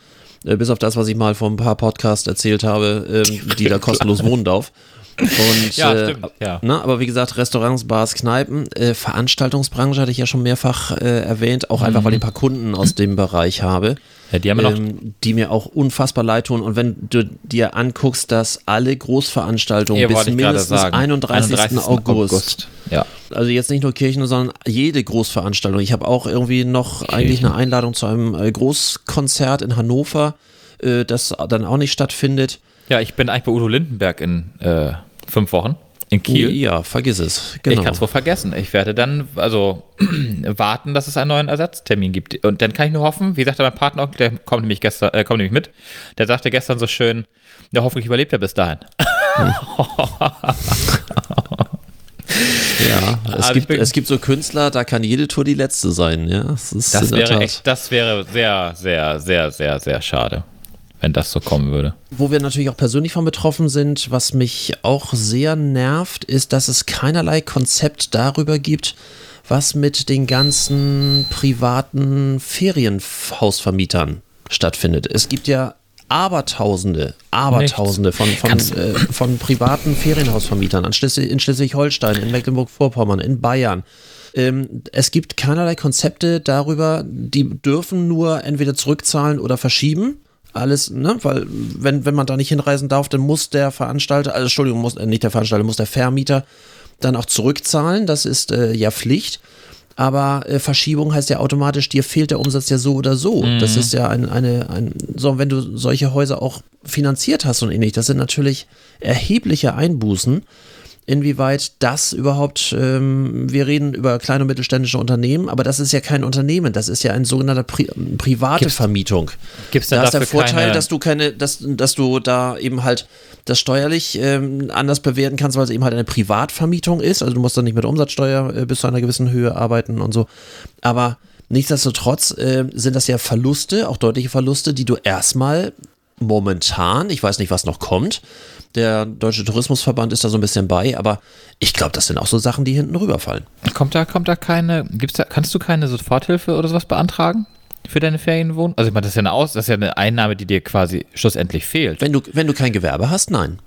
Äh, bis auf das, was ich mal vor ein paar Podcasts erzählt habe, ähm, die da kostenlos wohnen darf. Und, Ja, äh, stimmt, ja. Ne, aber wie gesagt, Restaurants, Bars, Kneipen, äh, Veranstaltungsbranche hatte ich ja schon mehrfach äh, erwähnt, auch einfach, weil ich ein paar Kunden aus dem Bereich habe ja, die haben ähm, die mir auch unfassbar leid tun. Und wenn du dir anguckst, dass alle Großveranstaltungen bis mindestens sagen, 31. August, Ja. also jetzt nicht nur Kirchen, sondern jede Großveranstaltung. Ich habe auch irgendwie noch eigentlich eine Einladung zu einem äh, Großkonzert in Hannover, äh, das dann auch nicht stattfindet. Ja, ich bin eigentlich bei Udo Lindenberg in äh, fünf Wochen in Kiel. Ja, vergiss es. Genau. Ich kann es wohl vergessen. Ich werde dann also warten, dass es einen neuen Ersatztermin gibt. Und dann kann ich nur hoffen, wie sagte mein Partner, der kommt nämlich gestern, äh, kommt nämlich mit, der sagte gestern so schön, ja, hoffentlich überlebt er bis dahin. ja, es, Also ich gibt, es gibt so Künstler, da kann jede Tour die letzte sein. Ja, das Das wäre echt, das wäre sehr, sehr, sehr, sehr, sehr schade, wenn das so kommen würde. Wo wir natürlich auch persönlich von betroffen sind, was mich auch sehr nervt, ist, dass es keinerlei Konzept darüber gibt, was mit den ganzen privaten Ferienhausvermietern stattfindet. Es gibt ja Abertausende, Abertausende von, von, äh, von privaten Ferienhausvermietern an Schleswig, in Schleswig-Holstein, in Mecklenburg-Vorpommern, in Bayern. Ähm, es gibt keinerlei Konzepte darüber, die dürfen nur entweder zurückzahlen oder verschieben. Alles, ne, weil wenn, wenn man da nicht hinreisen darf, dann muss der Veranstalter, also Entschuldigung, muss, äh, nicht der Veranstalter, muss der Vermieter dann auch zurückzahlen. Das ist äh, ja Pflicht. Aber äh, Verschiebung heißt ja automatisch, dir fehlt der Umsatz ja so oder so. Das ist ja ein, eine, ein, so, wenn du solche Häuser auch finanziert hast und ähnlich, das sind natürlich erhebliche Einbußen. Inwieweit das überhaupt, ähm, wir reden über kleine und mittelständische Unternehmen, aber das ist ja kein Unternehmen, das ist ja ein sogenannter Pri private Gibt's- Vermietung. gibt's da ist der Vorteil, dass du keine, dass, dass du da eben halt das steuerlich ähm, anders bewerten kannst, weil es eben halt eine Privatvermietung ist. Also du musst dann nicht mit Umsatzsteuer äh, bis zu einer gewissen Höhe arbeiten und so. Aber nichtsdestotrotz äh, sind das ja Verluste, auch deutliche Verluste, die du erstmal momentan, ich weiß nicht, was noch kommt. Der Deutsche Tourismusverband ist da so ein bisschen bei, aber ich glaube, das sind auch so Sachen, die hinten rüberfallen. Kommt da, kommt da keine, gibt's da, kannst du keine Soforthilfe oder sowas beantragen? Für deine Ferienwohnung? Also ich meine, das ist ja eine Aus, das ist ja eine Einnahme, die dir quasi schlussendlich fehlt. Wenn du, wenn du kein Gewerbe hast, nein.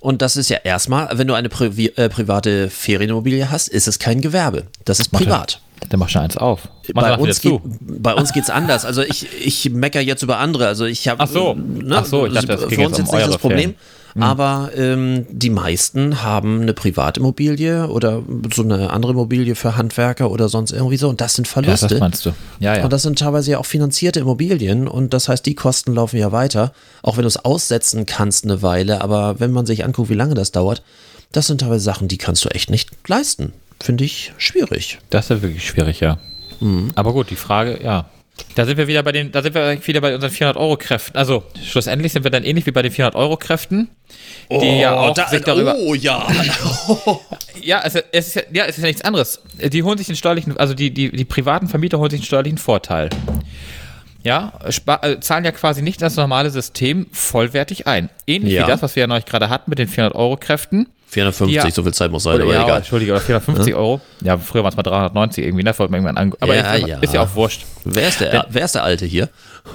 Und das ist ja erstmal, wenn du eine Pri äh, private Ferienimmobilie hast, ist es kein Gewerbe. Das ist privat. Dann mach schon eins auf. Mach Bei uns, geht, bei uns geht's anders. Also ich, ich mecker jetzt über andere. Also ich habe Ach so. ne, Ach so, ich dachte, das für uns jetzt um nicht das Problem. Ferien. Hm. Aber ähm, die meisten haben eine Privatimmobilie oder so eine andere Immobilie für Handwerker oder sonst irgendwie so. Und das sind Ja, Verluste. das meinst du. Ja, ja. Und das sind teilweise ja auch finanzierte Immobilien und das heißt, die Kosten laufen ja weiter, auch wenn du es aussetzen kannst eine Weile, aber wenn man sich anguckt, wie lange das dauert, das sind teilweise Sachen, die kannst du echt nicht leisten. Finde ich schwierig. Das ist ja wirklich schwierig, ja. Mhm. Aber gut, die Frage, ja. Da sind wir wieder bei den, da sind wir wieder bei unseren 400 Euro Kräften. Also schlussendlich sind wir dann ähnlich wie bei den 400 Euro Kräften, die ja auch sich darüber. oh ja. Ja, es, es ist ja, ja, es ist ja nichts anderes. Die holen sich den steuerlichen, also die, die, die privaten Vermieter holen sich den steuerlichen Vorteil. Ja, äh, zahlen ja quasi nicht das normale System vollwertig ein. Ähnlich Ja. wie das, was wir ja neulich gerade hatten mit den 400 Euro Kräften. 450, Ja. so viel Zeit muss sein, Oder, aber ja, egal. Entschuldige, oder 450 Euro. Ja, früher waren es mal 390 irgendwie, das wollten wir irgendwann an. Aber Ja, ist, ja. ist ja auch wurscht. Wer ist der, wer ist der Alte hier?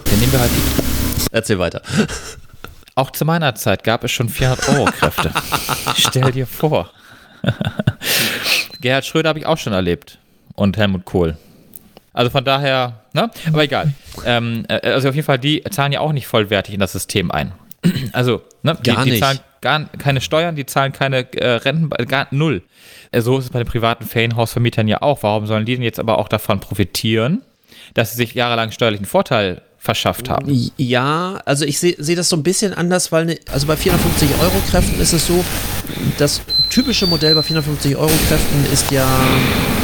Dann nehmen wir halt die Erzähl weiter. Auch zu meiner Zeit gab es schon 400 Euro Kräfte. Stell dir vor. Gerhard Schröder habe ich auch schon erlebt. Und Helmut Kohl. Also von daher, ne? Aber egal. Ähm, äh, also auf jeden Fall, die zahlen ja auch nicht vollwertig in das System ein. Also, ne? Die, Gar die nicht. zahlen gar keine Steuern, die zahlen keine äh, Renten, gar null. Äh, So ist es bei den privaten Ferienhausvermietern ja auch. Warum sollen die denn jetzt aber auch davon profitieren, dass sie sich jahrelang steuerlichen Vorteil verschafft haben? Ja, also ich sehe seh das so ein bisschen anders, weil ne, also bei 450 Euro Kräften ist es so, das typische Modell bei 450 Euro Kräften ist ja,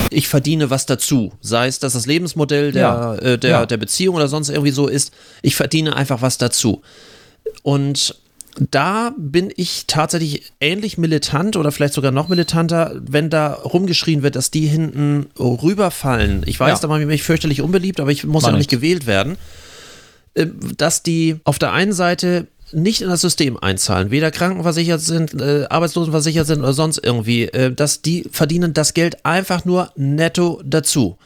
ich verdiene was dazu. Sei es, dass das Lebensmodell der, Ja. äh, der, Ja. der Beziehung oder sonst irgendwie so ist, ich verdiene einfach was dazu. Und da bin ich tatsächlich ähnlich militant oder vielleicht sogar noch militanter, wenn da rumgeschrien wird, dass die hinten rüberfallen. Ich weiß, Ja. da mache ich mich fürchterlich unbeliebt, aber ich muss Mach ja auch nicht gewählt werden äh, dass die auf der einen Seite nicht in das System einzahlen, weder krankenversichert sind, äh, arbeitslosenversichert sind oder sonst irgendwie, äh, dass die verdienen das Geld einfach nur netto dazu.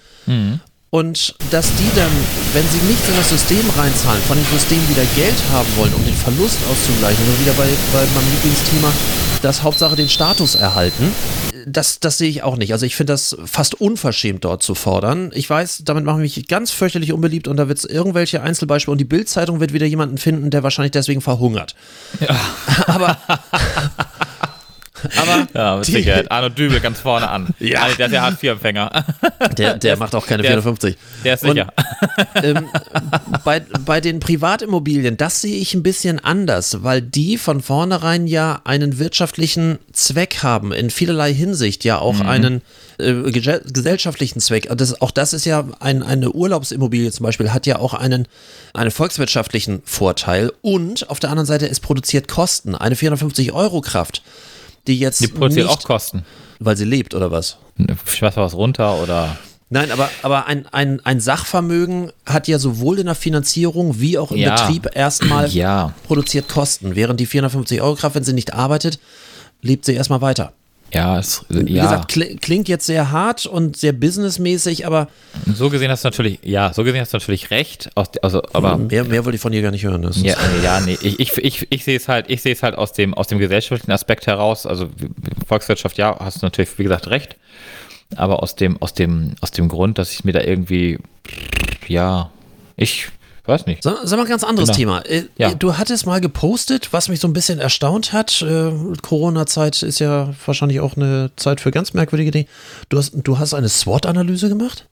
Und dass die dann, wenn sie nicht in das System reinzahlen, von dem System wieder Geld haben wollen, um den Verlust auszugleichen, und wieder bei, bei meinem Lieblingsthema, dass Hauptsache den Status erhalten, das, das sehe ich auch nicht. Also ich finde das fast unverschämt dort zu fordern. Ich weiß, damit mache ich mich ganz fürchterlich unbeliebt und da wird es irgendwelche Einzelbeispiele und die Bildzeitung wird wieder jemanden finden, der wahrscheinlich deswegen verhungert. Aber, aber Ja, mit die- Sicherheit. Arno Dübel ganz vorne an. Ja. Also, der ist ja Hartz-IV-Empfänger. der, der macht auch keine der- 450. Der ist Und- sicher. ähm, bei, bei den Privatimmobilien, das sehe ich ein bisschen anders, weil die von vornherein ja einen wirtschaftlichen Zweck haben, in vielerlei Hinsicht ja auch einen äh, gesellschaftlichen Zweck. Das, auch das ist ja ein, eine Urlaubsimmobilie zum Beispiel, hat ja auch einen, einen volkswirtschaftlichen Vorteil und auf der anderen Seite, es produziert Kosten. Eine 450 Euro Kraft, die jetzt Die produziert nicht, auch Kosten. weil sie lebt oder was? Schmeiß mal was runter oder. Nein, aber, aber ein, ein, ein Sachvermögen hat ja sowohl in der Finanzierung wie auch im Ja. Betrieb erstmal Ja. produziert Kosten. Während die 450 Euro Kraft, wenn sie nicht arbeitet, lebt sie erstmal weiter. Ja, es, Wie ja. gesagt, kli- klingt jetzt sehr hart und sehr businessmäßig, aber so gesehen hast du natürlich, ja, so gesehen hast du natürlich recht. Aus, also, aber mehr, mehr wollte ich von dir gar nicht hören. Das Ja, nee, ja, nee. Ich, ich, ich, ich sehe es halt, ich sehe es halt aus dem, aus dem gesellschaftlichen Aspekt heraus. Also Volkswirtschaft, ja, hast du natürlich, wie gesagt, recht. Aber aus dem, aus dem, aus dem Grund, dass ich mir da irgendwie, ja, ich weiß nicht. Sag, sag mal, ganz anderes Genau. Thema. Äh, Ja. Du hattest mal gepostet, was mich so ein bisschen erstaunt hat. Äh, Corona-Zeit ist ja wahrscheinlich auch eine Zeit für ganz merkwürdige Dinge. Du hast, du hast eine SWOT-Analyse gemacht?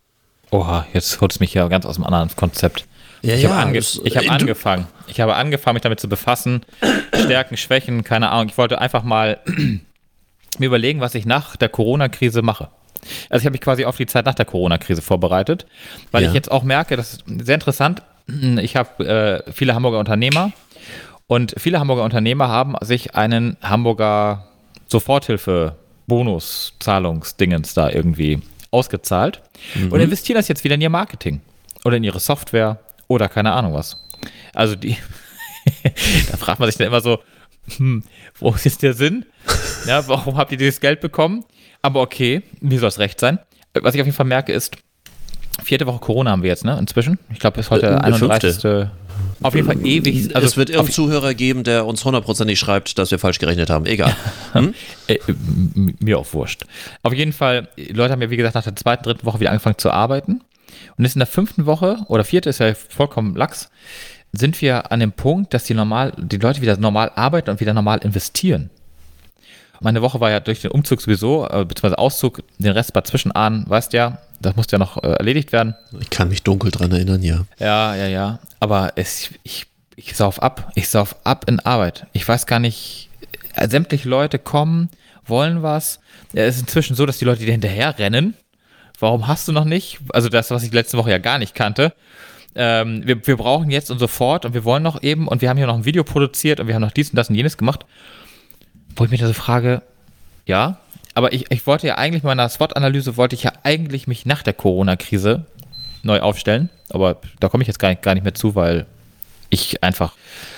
Oha, jetzt holt es mich ja ganz aus dem anderen Konzept. Ja, ich ja, habe ange hab äh, angefangen. Ich habe angefangen, mich damit zu befassen. Stärken, Schwächen, keine Ahnung. Ich wollte einfach mal mir überlegen, was ich nach der Corona-Krise mache. Also ich habe mich quasi auf die Zeit nach der Corona-Krise vorbereitet, weil Ja. ich jetzt auch merke, das ist sehr interessant. Ich habe äh, viele Hamburger Unternehmer und viele Hamburger Unternehmer haben sich einen Hamburger Soforthilfe-Bonus-Zahlungsdingens da irgendwie ausgezahlt und investieren das jetzt wieder in ihr Marketing oder in ihre Software oder keine Ahnung was. Also die, da fragt man sich dann immer so, hm, wo ist jetzt der Sinn? Ja, warum habt ihr dieses Geld bekommen? Aber okay, mir soll es recht sein. Was ich auf jeden Fall merke ist, vierte Woche Corona haben wir jetzt, ne? Inzwischen. Ich glaube, bis heute Äh, der eine fünfte. 31. Auf jeden Fall ewig. Also es wird irgendeinen Zuhörer geben, der uns hundertprozentig schreibt, dass wir falsch gerechnet haben. Egal. Hm? Äh, mir auch wurscht. Auf jeden Fall, die Leute haben ja, wie gesagt, nach der zweiten, dritten Woche wieder angefangen zu arbeiten. Und jetzt in der fünften Woche, oder vierte ist ja vollkommen lax, sind wir an dem Punkt, dass die, normal, die Leute wieder normal arbeiten und wieder normal investieren. Meine Woche war ja durch den Umzug sowieso, äh, beziehungsweise Auszug, den Rest war Zwischenahn, weißt ja, das musste ja noch äh, erledigt werden. Ich kann mich dunkel dran erinnern, ja. Ja, ja, ja. Aber es, ich, ich sauf ab. Ich sauf ab in Arbeit. Ich weiß gar nicht, äh, sämtliche Leute kommen, wollen was. Ja, Es ist inzwischen so, dass die Leute dir hinterher rennen. Warum hast du noch nicht? Also das, was ich letzte Woche ja gar nicht kannte. Ähm, wir, wir brauchen jetzt und sofort und wir wollen noch eben und wir haben hier noch ein Video produziert und wir haben noch dies und das und jenes gemacht. Wo ich mich da so frage, ja, aber ich, ich wollte ja eigentlich meiner SWOT-Analyse, wollte ich ja eigentlich mich nach der Corona-Krise neu aufstellen, aber da komme ich jetzt gar nicht, gar nicht mehr zu, weil ich einfach,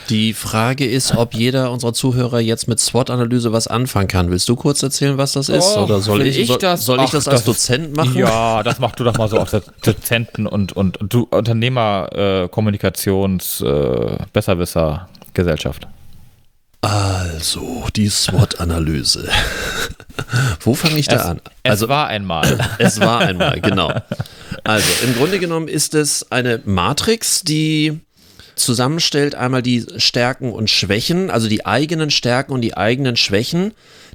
Die Frage ist, ob jeder unserer Zuhörer jetzt mit SWOT-Analyse was anfangen kann. Willst du kurz erzählen, was das ist? Oh, Oder soll ich, ich das? soll ich Ach, das als das Dozent machen? ja, das mach du doch mal so der Dozenten und, und, und du Unternehmer, äh, Kommunikations, äh, Besserwisser, Gesellschaft. Also, die SWOT-Analyse. Wo fange ich da Es, an? es Also, war einmal. es war einmal, genau. Also, im Grunde genommen ist es eine Matrix, die zusammenstellt einmal die Stärken und Schwächen, also die eigenen Stärken und die eigenen Schwächen,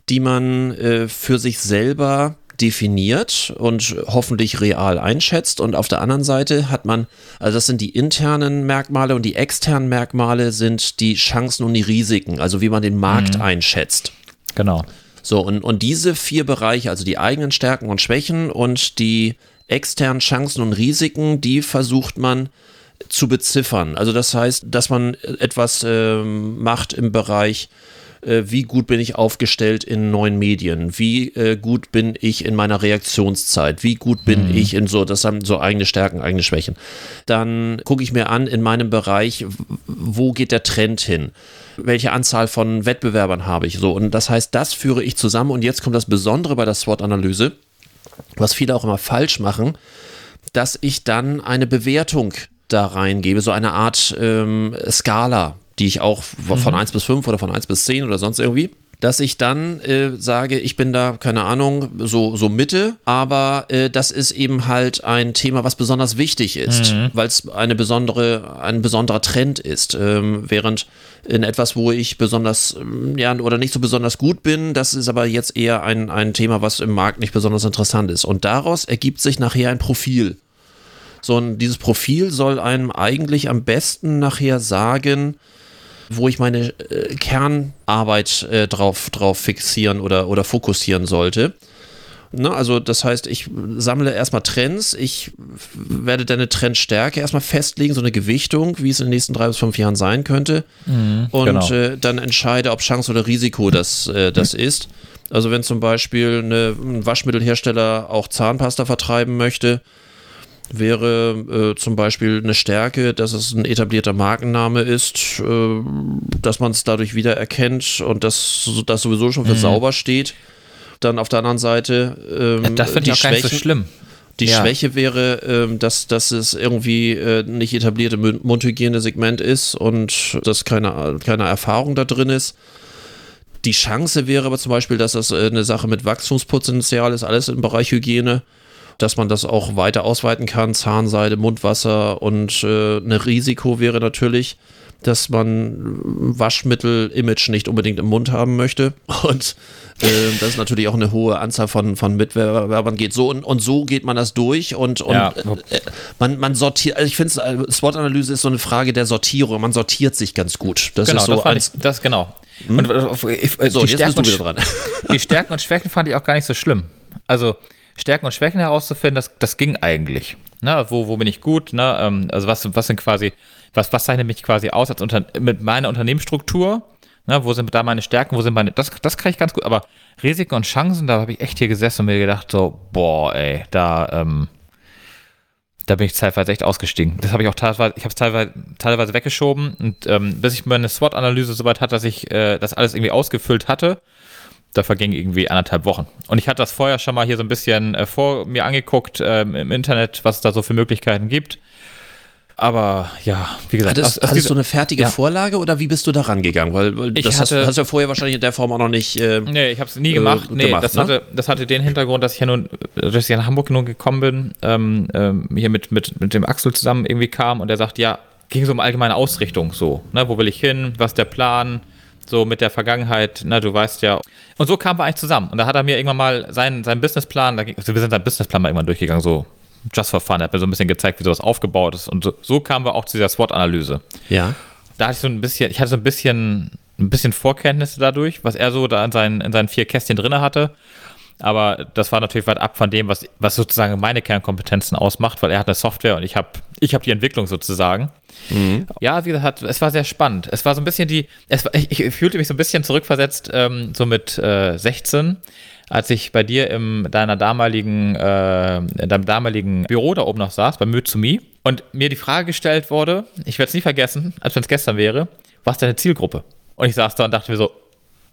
die man äh, für sich selber definiert und hoffentlich real einschätzt. Und auf der anderen Seite hat man, also das sind die internen Merkmale und die externen Merkmale sind die Chancen und die Risiken, also wie man den Markt einschätzt. genau. So, und, und diese vier Bereiche, also die eigenen Stärken und Schwächen und die externen Chancen und Risiken, die versucht man zu beziffern. Also das heißt, dass man etwas ähm, macht im Bereich, äh, wie gut bin ich aufgestellt in neuen Medien, wie äh, gut bin ich in meiner Reaktionszeit, wie gut bin ich in so, das haben so eigene Stärken, eigene Schwächen. Dann gucke ich mir an in meinem Bereich, wo geht der Trend hin? Welche Anzahl von Wettbewerbern habe ich? So, und das heißt, das führe ich zusammen und jetzt kommt das Besondere bei der SWOT-Analyse, was viele auch immer falsch machen, dass ich dann eine Bewertung da reingebe, so eine Art ähm, Skala, die ich auch von 1 bis 5 oder von 1 bis 10 oder sonst irgendwie, dass ich dann äh, sage, ich bin da, keine Ahnung, so, so Mitte, aber äh, das ist eben halt ein Thema, was besonders wichtig ist, weil es eine besondere, ein besonderer Trend ist. Ähm, während in etwas, wo ich besonders, ähm, ja, oder nicht so besonders gut bin, das ist aber jetzt eher ein, ein Thema, was im Markt nicht besonders interessant ist. Und daraus ergibt sich nachher ein Profil. So, und dieses Profil soll einem eigentlich am besten nachher sagen, wo ich meine äh, Kernarbeit äh, drauf, drauf fixieren oder, oder fokussieren sollte. Ne, also das heißt, ich sammle erstmal Trends, ich werde dann eine Trendstärke erstmal festlegen, so eine Gewichtung, wie es in den nächsten drei bis fünf Jahren sein könnte. und genau. äh, dann entscheide, ob Chance oder Risiko das, äh, das ist. Also wenn zum Beispiel eine, ein Waschmittelhersteller auch Zahnpasta vertreiben möchte, wäre äh, zum Beispiel eine Stärke, dass es ein etablierter Markenname ist, äh, dass man es dadurch wieder erkennt und dass das sowieso schon für sauber steht. Dann auf der anderen Seite ähm, Das finde die ich auch gar nicht so schlimm. die Ja. Schwäche wäre, ähm, dass, dass es irgendwie äh, nicht etablierte Mund- Mundhygiene-Segment ist und dass keine, keine Erfahrung da drin ist. Die Chance wäre aber zum Beispiel, dass das äh, eine Sache mit Wachstumspotenzial ist, alles im Bereich Hygiene, dass man das auch weiter ausweiten kann, Zahnseide, Mundwasser und äh, eine Risiko wäre natürlich, dass man Waschmittel-Image nicht unbedingt im Mund haben möchte und äh, dass es natürlich auch eine hohe Anzahl von, von Mitwerbern geht. So und, und so geht man das durch und, und Ja. äh, man, man sortiert, also ich finde, äh, SWOT-Analyse ist so eine Frage der Sortierung. Man sortiert sich ganz gut. Das Genau, ist so das eins. ich, das genau. Und, äh, ich, äh, So, die, jetzt Stärken bist du und, wieder dran. die Stärken und Schwächen fand ich auch gar nicht so schlimm. Also Stärken und Schwächen herauszufinden, das, das ging eigentlich. Ne, wo, wo bin ich gut? Ne? ähm, Also was, was sind quasi, was, was zeichnet mich quasi aus als unter, mit meiner Unternehmensstruktur? Ne, wo sind da meine Stärken? Wo sind meine, das, das kann ich ganz gut. Aber Risiken und Chancen, da habe ich echt hier gesessen und mir gedacht so, boah, ey, da, ähm, da bin ich teilweise echt ausgestiegen. Das habe ich auch teilweise, ich habe es teilweise, teilweise weggeschoben und ähm, bis ich meine SWOT-Analyse soweit hatte, dass ich äh, das alles irgendwie ausgefüllt hatte, da vergingen irgendwie anderthalb Wochen. Und ich hatte das vorher schon mal hier so ein bisschen äh, vor mir angeguckt ähm, im Internet, was es da so für Möglichkeiten gibt. Aber ja, wie gesagt, hattest, aus- aus hattest du eine fertige Ja. Vorlage oder wie bist du da rangegangen? Weil, weil Ich das hast, hatte- hast du ja vorher wahrscheinlich in der Form auch noch nicht. Äh, Nee, ich habe es nie gemacht. äh, nee, gemacht, das, ne? hatte, das hatte den Hintergrund, dass ich ja nun, dass ich nach Hamburg nun gekommen bin, ähm, ähm, hier mit, mit, mit dem Axel zusammen irgendwie kam und der sagt, ja, ging so um allgemeine Ausrichtung so, ne, wo will ich hin, was ist der Plan, so mit der Vergangenheit, ne, du weißt ja. Und so kamen wir eigentlich zusammen. Und da hat er mir irgendwann mal seinen, seinen Businessplan, da ging, also wir sind seinen Businessplan mal irgendwann durchgegangen, so just for fun, er hat mir so ein bisschen gezeigt, wie sowas aufgebaut ist. Und so, so kamen wir auch zu dieser SWOT-Analyse ja. da hatte ich so ein bisschen, ich hatte so ein bisschen, ein bisschen Vorkenntnisse dadurch, was er so da in seinen, in seinen vier Kästchen drin hatte. Aber das war natürlich weit ab von dem, was, was sozusagen meine Kernkompetenzen ausmacht, weil er hat eine Software und ich habe ich hab die Entwicklung sozusagen. Ja, wie gesagt, es war sehr spannend. Es war so ein bisschen die, es war, ich, ich fühlte mich so ein bisschen zurückversetzt, ähm, so mit äh, 16, als ich bei dir im deiner damaligen, äh, in deinem damaligen Büro da oben noch saß, bei Mühe zu Me, und mir die Frage gestellt wurde, ich werde es nie vergessen, als wenn es gestern wäre, was ist deine Zielgruppe? Und ich saß da und dachte mir so,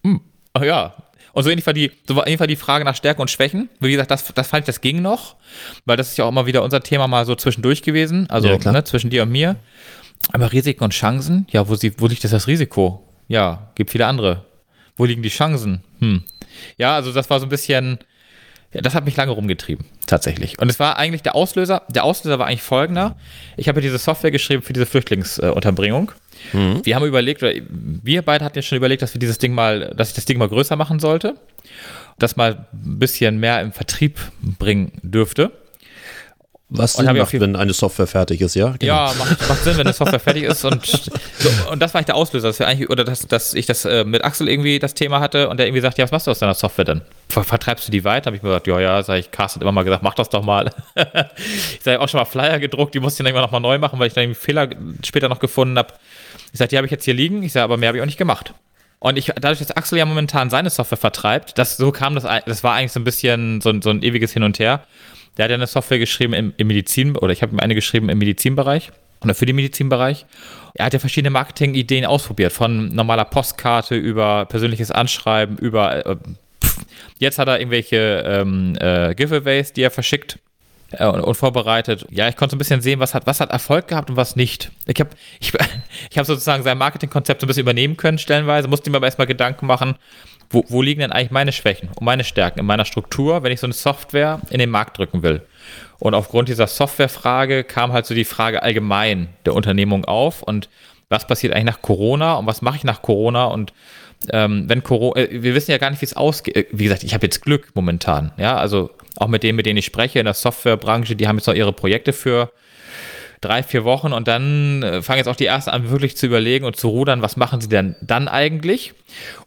hm, ach ja. Und so ähnlich war die, so war war die Frage nach Stärken und Schwächen. Wie gesagt, das, das fand ich, das ging noch, weil das ist ja auch immer wieder unser Thema mal so zwischendurch gewesen, also Ja, ne, zwischen dir und mir. Aber Risiken und Chancen, ja, wo, sie, wo liegt das, das Risiko? Ja, gibt viele andere. Wo liegen die Chancen? Hm. Ja, also das war so ein bisschen, ja, das hat mich lange rumgetrieben, tatsächlich. Und es war eigentlich der Auslöser, der Auslöser war eigentlich folgender. Ich habe ja diese Software geschrieben für diese Flüchtlingsunterbringung. Wir haben überlegt, oder wir beide hatten ja schon überlegt, dass wir dieses Ding mal, dass ich das Ding mal größer machen sollte. Das mal ein bisschen mehr im Vertrieb bringen dürfte. Was Sinn macht, wenn eine Software fertig ist, ja? Genau. Ja, macht, macht Sinn, wenn die Software fertig ist. Und, so, und das war eigentlich der Auslöser, dass wir eigentlich, oder dass, dass ich das äh, mit Axel irgendwie das Thema hatte und der irgendwie sagt, ja, was machst du aus deiner Software denn? Ver vertreibst du die weiter? Habe ich mir gesagt, ja, ja, sag ich, Carsten hat immer mal gesagt, mach das doch mal. ich sage auch schon mal Flyer gedruckt, die musste ich dann irgendwann nochmal neu machen, weil ich dann Fehler später noch gefunden habe. Ich sage, die habe ich jetzt hier liegen. Ich sage, aber mehr habe ich auch nicht gemacht. Und ich, dadurch, dass Axel ja momentan seine Software vertreibt, das, so kam das, das war eigentlich so ein bisschen so, ein- so ein ewiges Hin und Her. Der hat ja eine Software geschrieben im, im Medizin, oder ich habe ihm eine geschrieben im Medizinbereich oder für den Medizinbereich. Er hat ja verschiedene Marketing-Ideen ausprobiert, von normaler Postkarte über persönliches Anschreiben, über äh, jetzt hat er irgendwelche ähm, äh, Giveaways, die er verschickt äh, und, und vorbereitet. Ja, ich konnte so ein bisschen sehen, was hat, was hat Erfolg gehabt und was nicht. Ich habe ich, ich hab sozusagen sein Marketingkonzept so ein bisschen übernehmen können, stellenweise, musste mir aber erstmal Gedanken machen, wo, wo liegen denn eigentlich meine Schwächen und meine Stärken in meiner Struktur, wenn ich so eine Software in den Markt drücken will. Und aufgrund dieser Softwarefrage kam halt so die Frage allgemein der Unternehmung auf und was passiert eigentlich nach Corona und was mache ich nach Corona und ähm, wenn Corona, äh, wir wissen ja gar nicht, wie es ausgeht. Äh, Wie gesagt, ich habe jetzt Glück momentan, ja, also auch mit denen, mit denen ich spreche in der Softwarebranche, die haben jetzt noch ihre Projekte für drei, vier Wochen und dann äh, fangen jetzt auch die ersten an, wirklich zu überlegen und zu rudern, was machen sie denn dann eigentlich?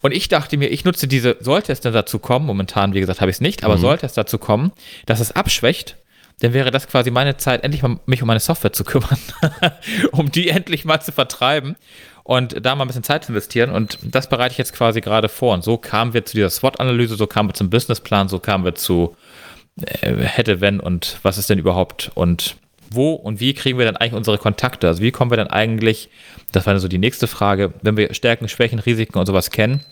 Und ich dachte mir, ich nutze diese, sollte es denn dazu kommen, momentan, wie gesagt, habe ich es nicht, aber sollte es dazu kommen, dass es abschwächt, dann wäre das quasi meine Zeit, endlich mal mich um meine Software zu kümmern, um die endlich mal zu vertreiben und da mal ein bisschen Zeit zu investieren. Und das bereite ich jetzt quasi gerade vor. Und so kamen wir zu dieser SWOT-Analyse, so kamen wir zum Businessplan, so kamen wir zu äh, hätte, wenn und was ist denn überhaupt und wo und wie kriegen wir dann eigentlich unsere Kontakte? Also wie kommen wir dann eigentlich, das war so die nächste Frage, wenn wir Stärken, Schwächen, Risiken und sowas kennen,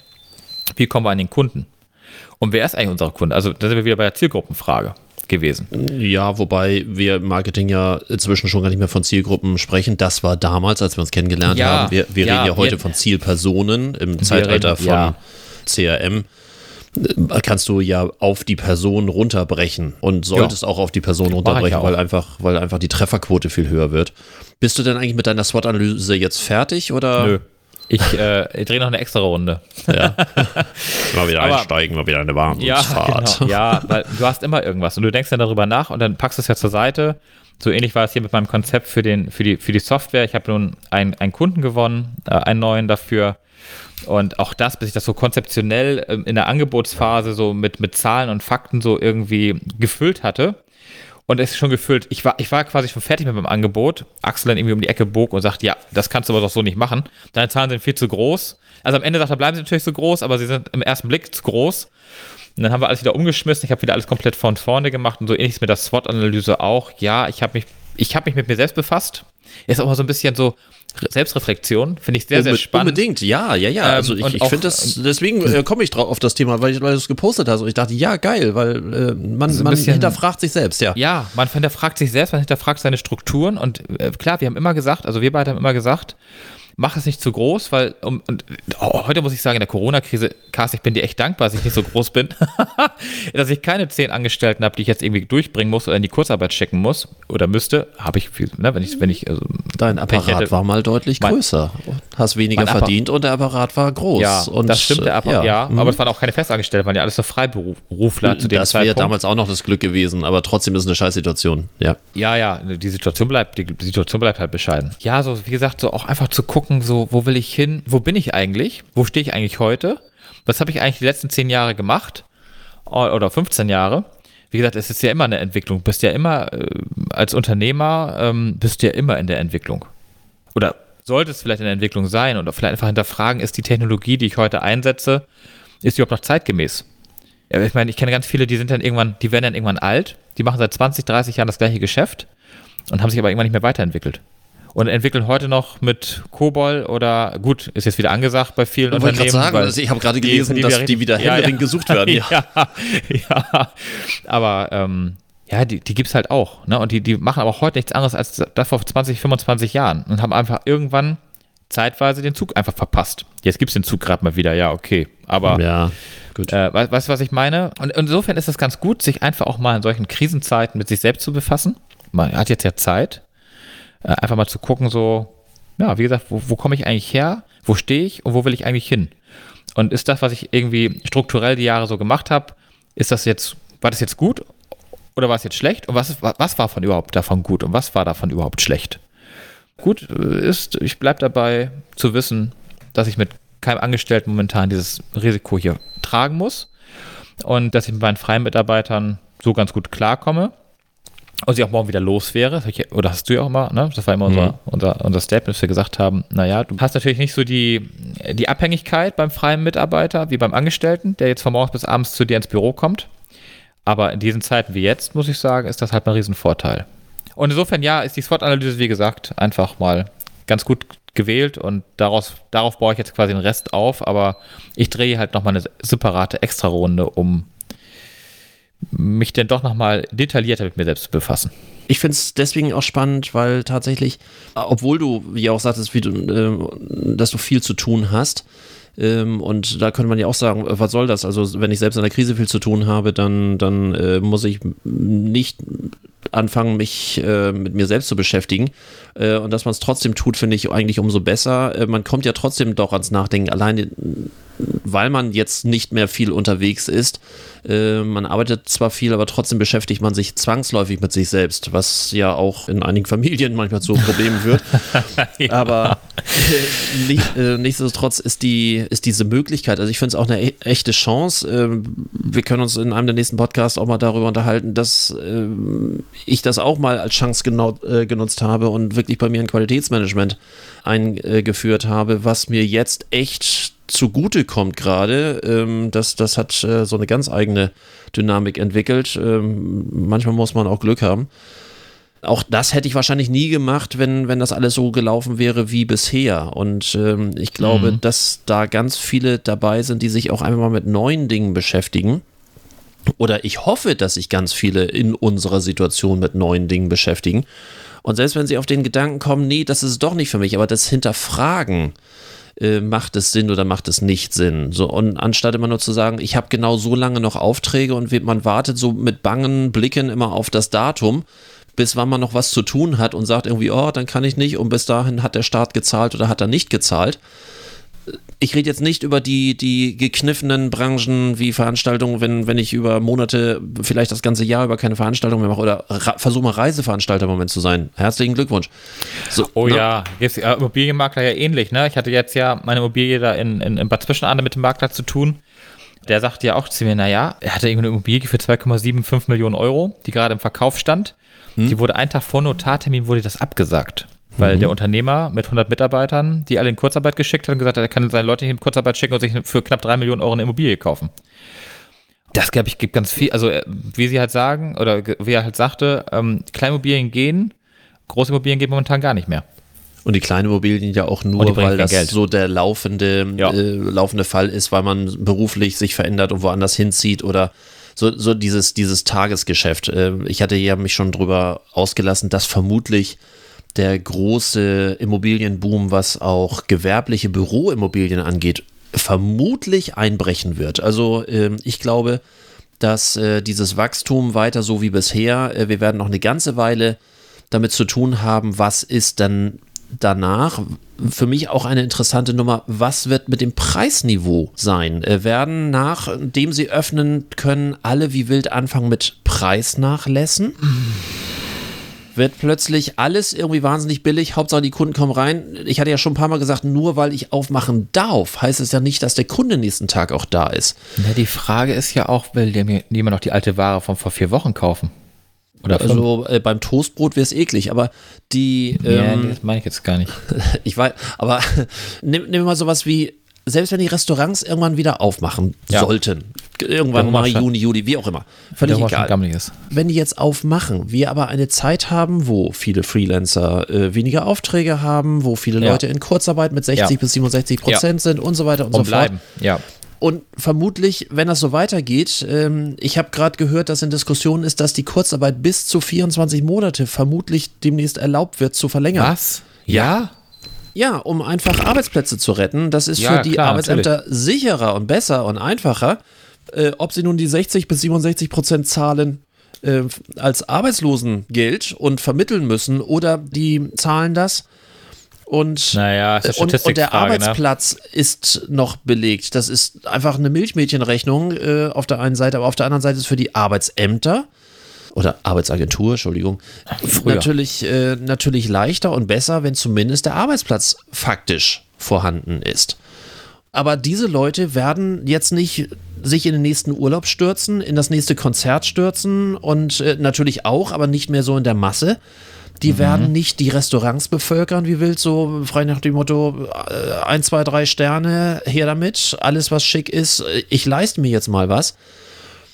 wie kommen wir an den Kunden? Und wer ist eigentlich unser Kunde? Also da sind wir wieder bei der Zielgruppenfrage gewesen. Ja, wobei wir im Marketing ja inzwischen schon gar nicht mehr von Zielgruppen sprechen. Das war damals, als wir uns kennengelernt Ja, haben. Wir, wir ja, reden ja heute wir- von Zielpersonen im Zeitalter reden- von ja. CRM. Äh, Kannst du ja auf die Person runterbrechen und solltest auch auf die Person runterbrechen, weil einfach, weil einfach die Trefferquote viel höher wird. Bist du denn eigentlich mit deiner SWOT-Analyse jetzt fertig oder? Nö. Ich, äh, ich drehe noch eine extra Runde. Mal wieder Aber- einsteigen, mal wieder eine Ja, Wahnsinnsfahrt. genau. ja, weil du hast immer irgendwas und du denkst dann darüber nach und dann packst du es ja zur Seite. So ähnlich war es hier mit meinem Konzept für, den, für, die, für die Software. Ich habe nun einen, einen Kunden gewonnen, äh, einen neuen dafür. Und auch das, bis ich das so konzeptionell ähm, in der Angebotsphase so mit, mit Zahlen und Fakten so irgendwie gefüllt hatte. Und es ist schon gefüllt. Ich war, ich war quasi schon fertig mit meinem Angebot. Axel dann irgendwie um die Ecke bog und sagt, ja, das kannst du aber doch so nicht machen. Deine Zahlen sind viel zu groß. Also am Ende sagt er, bleiben sie natürlich so groß, aber sie sind im ersten Blick zu groß. Und dann haben wir alles wieder umgeschmissen. Ich habe wieder alles komplett von vorne gemacht und so ähnlich ist mit der SWOT-Analyse auch. Ja, ich habe mich ich habe mich mit mir selbst befasst. Ist auch mal so ein bisschen so Selbstreflexion, finde ich sehr, sehr Unbe- spannend. Unbedingt, ja, ja, ja. Ähm, Also ich, und ich finde das, deswegen äh, komme ich drauf auf das Thema, weil, ich- weil du es gepostet hast und ich dachte, ja, geil, weil äh, man, So man bisschen- hinterfragt sich selbst, ja. Ja, man hinterfragt sich selbst, man hinterfragt seine Strukturen und äh, klar, wir haben immer gesagt, also wir beide haben immer gesagt, mach es nicht zu groß, weil um, und oh, heute muss ich sagen, in der Corona-Krise, Carsten, ich bin dir echt dankbar, dass ich nicht so groß bin, dass ich keine zehn Angestellten habe, die ich jetzt irgendwie durchbringen muss oder in die Kurzarbeit schicken muss oder müsste, habe ich, viel, ne, wenn ich, wenn ich, also, Dein Apparat hätte- war mal deutlich Mein- größer. Hast weniger Mein verdient und der Apparat war groß. ja, und, das stimmt, äh, der Apparat, ja, mhm. aber es waren auch keine Festangestellten, waren ja alles so Freiberufler zu dem das wäre damals auch noch das Glück gewesen, aber trotzdem ist es eine Scheißsituation. Ja. Ja, ja, die Situation bleibt, die Situation bleibt halt bescheiden. Ja, so wie gesagt, so auch einfach zu gucken, so wo will ich hin, wo bin ich eigentlich, wo stehe ich eigentlich heute, was habe ich eigentlich die letzten zehn Jahre gemacht oder 15 Jahre. Wie gesagt, es ist ja immer eine Entwicklung. Bist ja immer äh, als Unternehmer ähm, bist du ja immer in der Entwicklung. Oder sollte es vielleicht in der Entwicklung sein oder vielleicht einfach hinterfragen, ist die Technologie, die ich heute einsetze, ist die überhaupt noch zeitgemäß? Ja, ich meine, ich kenne ganz viele, die sind dann irgendwann, die werden dann irgendwann alt, die machen seit 20, 30 Jahren das gleiche Geschäft und haben sich aber irgendwann nicht mehr weiterentwickelt. Und entwickeln heute noch mit Kobol oder gut, ist jetzt wieder angesagt bei vielen Ich wollte gerade Unternehmen. sagen, also ich habe gerade die- gelesen, die dass wieder- die wieder Ja, händeringend ja. gesucht werden. Ja. ja, ja. Aber ähm, ja, die, die gibt es halt auch. Ne? Und die, die machen aber auch heute nichts anderes als das vor 20, 25 Jahren und haben einfach irgendwann zeitweise den Zug einfach verpasst. Jetzt gibt es den Zug gerade mal wieder, ja, okay. Aber ja, gut. äh, weißt du, was ich meine? Und insofern ist es ganz gut, sich einfach auch mal in solchen Krisenzeiten mit sich selbst zu befassen. Man hat jetzt ja Zeit, äh, einfach mal zu gucken, so, ja, wie gesagt, wo, wo komme ich eigentlich her? Wo stehe ich und wo will ich eigentlich hin? Und ist das, was ich irgendwie strukturell die Jahre so gemacht habe, ist das jetzt, war das jetzt gut oder war es jetzt schlecht? Und was, was war von überhaupt davon gut und was war davon überhaupt schlecht? Gut äh, ist, ich bleibe dabei zu wissen, dass ich mit keinem Angestellten momentan dieses Risiko hier tragen muss und dass ich mit meinen freien Mitarbeitern so ganz gut klarkomme und sie auch morgen wieder los wäre. Ich- Oder hast du ja auch immer, ne? Das war immer unser, unser, unser Statement, dass wir gesagt haben, naja, du hast natürlich nicht so die, die Abhängigkeit beim freien Mitarbeiter wie beim Angestellten, der jetzt von morgens bis abends zu dir ins Büro kommt. Aber in diesen Zeiten wie jetzt, muss ich sagen, ist das halt ein Riesenvorteil. Und insofern, ja, ist die SWOT-Analyse, wie gesagt, einfach mal ganz gut gewählt und daraus, darauf baue ich jetzt quasi den Rest auf, aber ich drehe halt nochmal eine separate Extra-Runde, um mich denn doch nochmal detaillierter mit mir selbst zu befassen. Ich finde es deswegen auch spannend, weil tatsächlich, obwohl du, wie auch sagtest, du, äh, dass du viel zu tun hast, ähm, und da könnte man ja auch sagen, äh, was soll das? Also, wenn ich selbst in der Krise viel zu tun habe, dann, dann äh, muss ich nicht anfangen, mich äh, mit mir selbst zu beschäftigen. Äh, und dass man es trotzdem tut, finde ich eigentlich umso besser. Äh, man kommt ja trotzdem doch ans Nachdenken, alleine weil man jetzt nicht mehr viel unterwegs ist. Äh, man arbeitet zwar viel, aber trotzdem beschäftigt man sich zwangsläufig mit sich selbst, was ja auch in einigen Familien manchmal zu Problemen führt. Aber äh, nicht, äh, nichtsdestotrotz ist, die, ist diese Möglichkeit, also ich finde es auch eine e echte Chance. Ähm, wir können uns in einem der nächsten Podcasts auch mal darüber unterhalten, dass ähm, ich das auch mal als Chance genau, genutzt habe und wirklich bei mir ein Qualitätsmanagement eingeführt habe, was mir jetzt echt zugute kommt gerade. Ähm, das, das hat äh, so eine ganz eigene Dynamik entwickelt. Ähm, manchmal muss man auch Glück haben. Auch das hätte ich wahrscheinlich nie gemacht, wenn, wenn das alles so gelaufen wäre wie bisher. Und ähm, ich glaube, dass da ganz viele dabei sind, die sich auch einfach mal mit neuen Dingen beschäftigen. Oder ich hoffe, dass sich ganz viele in unserer Situation mit neuen Dingen beschäftigen. Und selbst wenn sie auf den Gedanken kommen, nee, das ist doch nicht für mich, aber das Hinterfragen, äh, macht es Sinn oder macht es nicht Sinn? So, und anstatt immer nur zu sagen, ich habe genau so lange noch Aufträge und man wartet so mit bangen Blicken immer auf das Datum, bis wann man noch was zu tun hat und sagt irgendwie, oh, dann kann ich nicht und bis dahin hat der Staat gezahlt oder hat er nicht gezahlt. Ich rede jetzt nicht über die, die gekniffenen Branchen wie Veranstaltungen, wenn, wenn ich über Monate, vielleicht das ganze Jahr über keine Veranstaltung mehr mache oder versuche mal Reiseveranstalter im Moment zu sein. Herzlichen Glückwunsch. So, Oh ne? ja, jetzt ja, Immobilienmakler ja ähnlich, ne? Ich hatte jetzt ja meine Immobilie da in, in, in Bad Zwischenahn mit dem Makler zu tun. Der sagte ja auch zu mir, naja, er hatte irgendwie eine Immobilie für 2,75 Millionen Euro, die gerade im Verkauf stand. Hm? Die wurde einen Tag vor Notartermin wurde das abgesagt. Weil Mhm. der Unternehmer mit 100 Mitarbeitern, die alle in Kurzarbeit geschickt hat und gesagt hat, er kann seine Leute nicht in Kurzarbeit schicken und sich für knapp 3 Millionen Euro eine Immobilie kaufen. Das, glaube ich, gibt ganz viel, also äh, wie sie halt sagen, oder wie er halt sagte, ähm, Kleinimmobilien gehen, Großimmobilien geht momentan gar nicht mehr. Und die kleinen Immobilien ja auch nur, weil das Geld. so der laufende, Ja. äh, laufende Fall ist, weil man beruflich sich verändert und woanders hinzieht oder so, so dieses, dieses Tagesgeschäft. Ähm, ich hatte ja mich schon drüber ausgelassen, dass vermutlich der große Immobilienboom, was auch gewerbliche Büroimmobilien angeht, vermutlich einbrechen wird. Also ähm, ich glaube, dass äh, dieses Wachstum weiter so wie bisher, äh, wir werden noch eine ganze Weile damit zu tun haben, was ist dann danach. Für mich auch eine interessante Nummer, was wird mit dem Preisniveau sein? Äh, werden nachdem sie öffnen können, alle wie wild anfangen mit Preisnachlässen? Wird plötzlich alles irgendwie wahnsinnig billig, Hauptsache die Kunden kommen rein. Ich hatte ja schon ein paar Mal gesagt, nur weil ich aufmachen darf, heißt es ja nicht, dass der Kunde nächsten Tag auch da ist. Ja, die Frage ist ja auch, will der mir jemand noch die alte Ware von vor vier Wochen kaufen? Oder? Also äh, beim Toastbrot wäre es eklig, aber die, ja, ähm, das meine ich jetzt gar nicht. ich weiß, aber nimm, nimm mal sowas wie, selbst wenn die Restaurants irgendwann wieder aufmachen Ja. sollten, irgendwann Mai, schon- Juni, Juli, wie auch immer, völlig egal. Wenn die jetzt aufmachen, wir aber eine Zeit haben, wo viele Freelancer äh, weniger Aufträge haben, wo viele Ja. Leute in Kurzarbeit mit 60 Ja. bis 67 Prozent sind und so weiter und, Und so bleiben, fort. ja. Und vermutlich, wenn das so weitergeht, ähm, ich habe gerade gehört, dass in Diskussionen ist, dass die Kurzarbeit bis zu 24 Monate vermutlich demnächst erlaubt wird zu verlängern. Was? Ja? Ja, um einfach Arbeitsplätze zu retten. Das ist Ja, für die klar, Arbeitsämter sicherer und besser und einfacher. Äh, ob sie nun die 60 bis 67 Prozent zahlen äh, als Arbeitslosengeld und vermitteln müssen oder die zahlen das und Naja, ist eine und, und der ne? Arbeitsplatz ist noch belegt. Das ist einfach eine Milchmädchenrechnung äh, auf der einen Seite, aber auf der anderen Seite ist für die Arbeitsämter oder Arbeitsagentur, Entschuldigung, Früher. natürlich, äh, natürlich leichter und besser, wenn zumindest der Arbeitsplatz faktisch vorhanden ist. Aber diese Leute werden jetzt nicht sich in den nächsten Urlaub stürzen, in das nächste Konzert stürzen und äh, natürlich auch, aber nicht mehr so in der Masse. Die werden nicht die Restaurants bevölkern, wie wild, so frei nach dem Motto, äh, ein, zwei, drei Sterne, her damit, alles was schick ist, ich leiste mir jetzt mal was.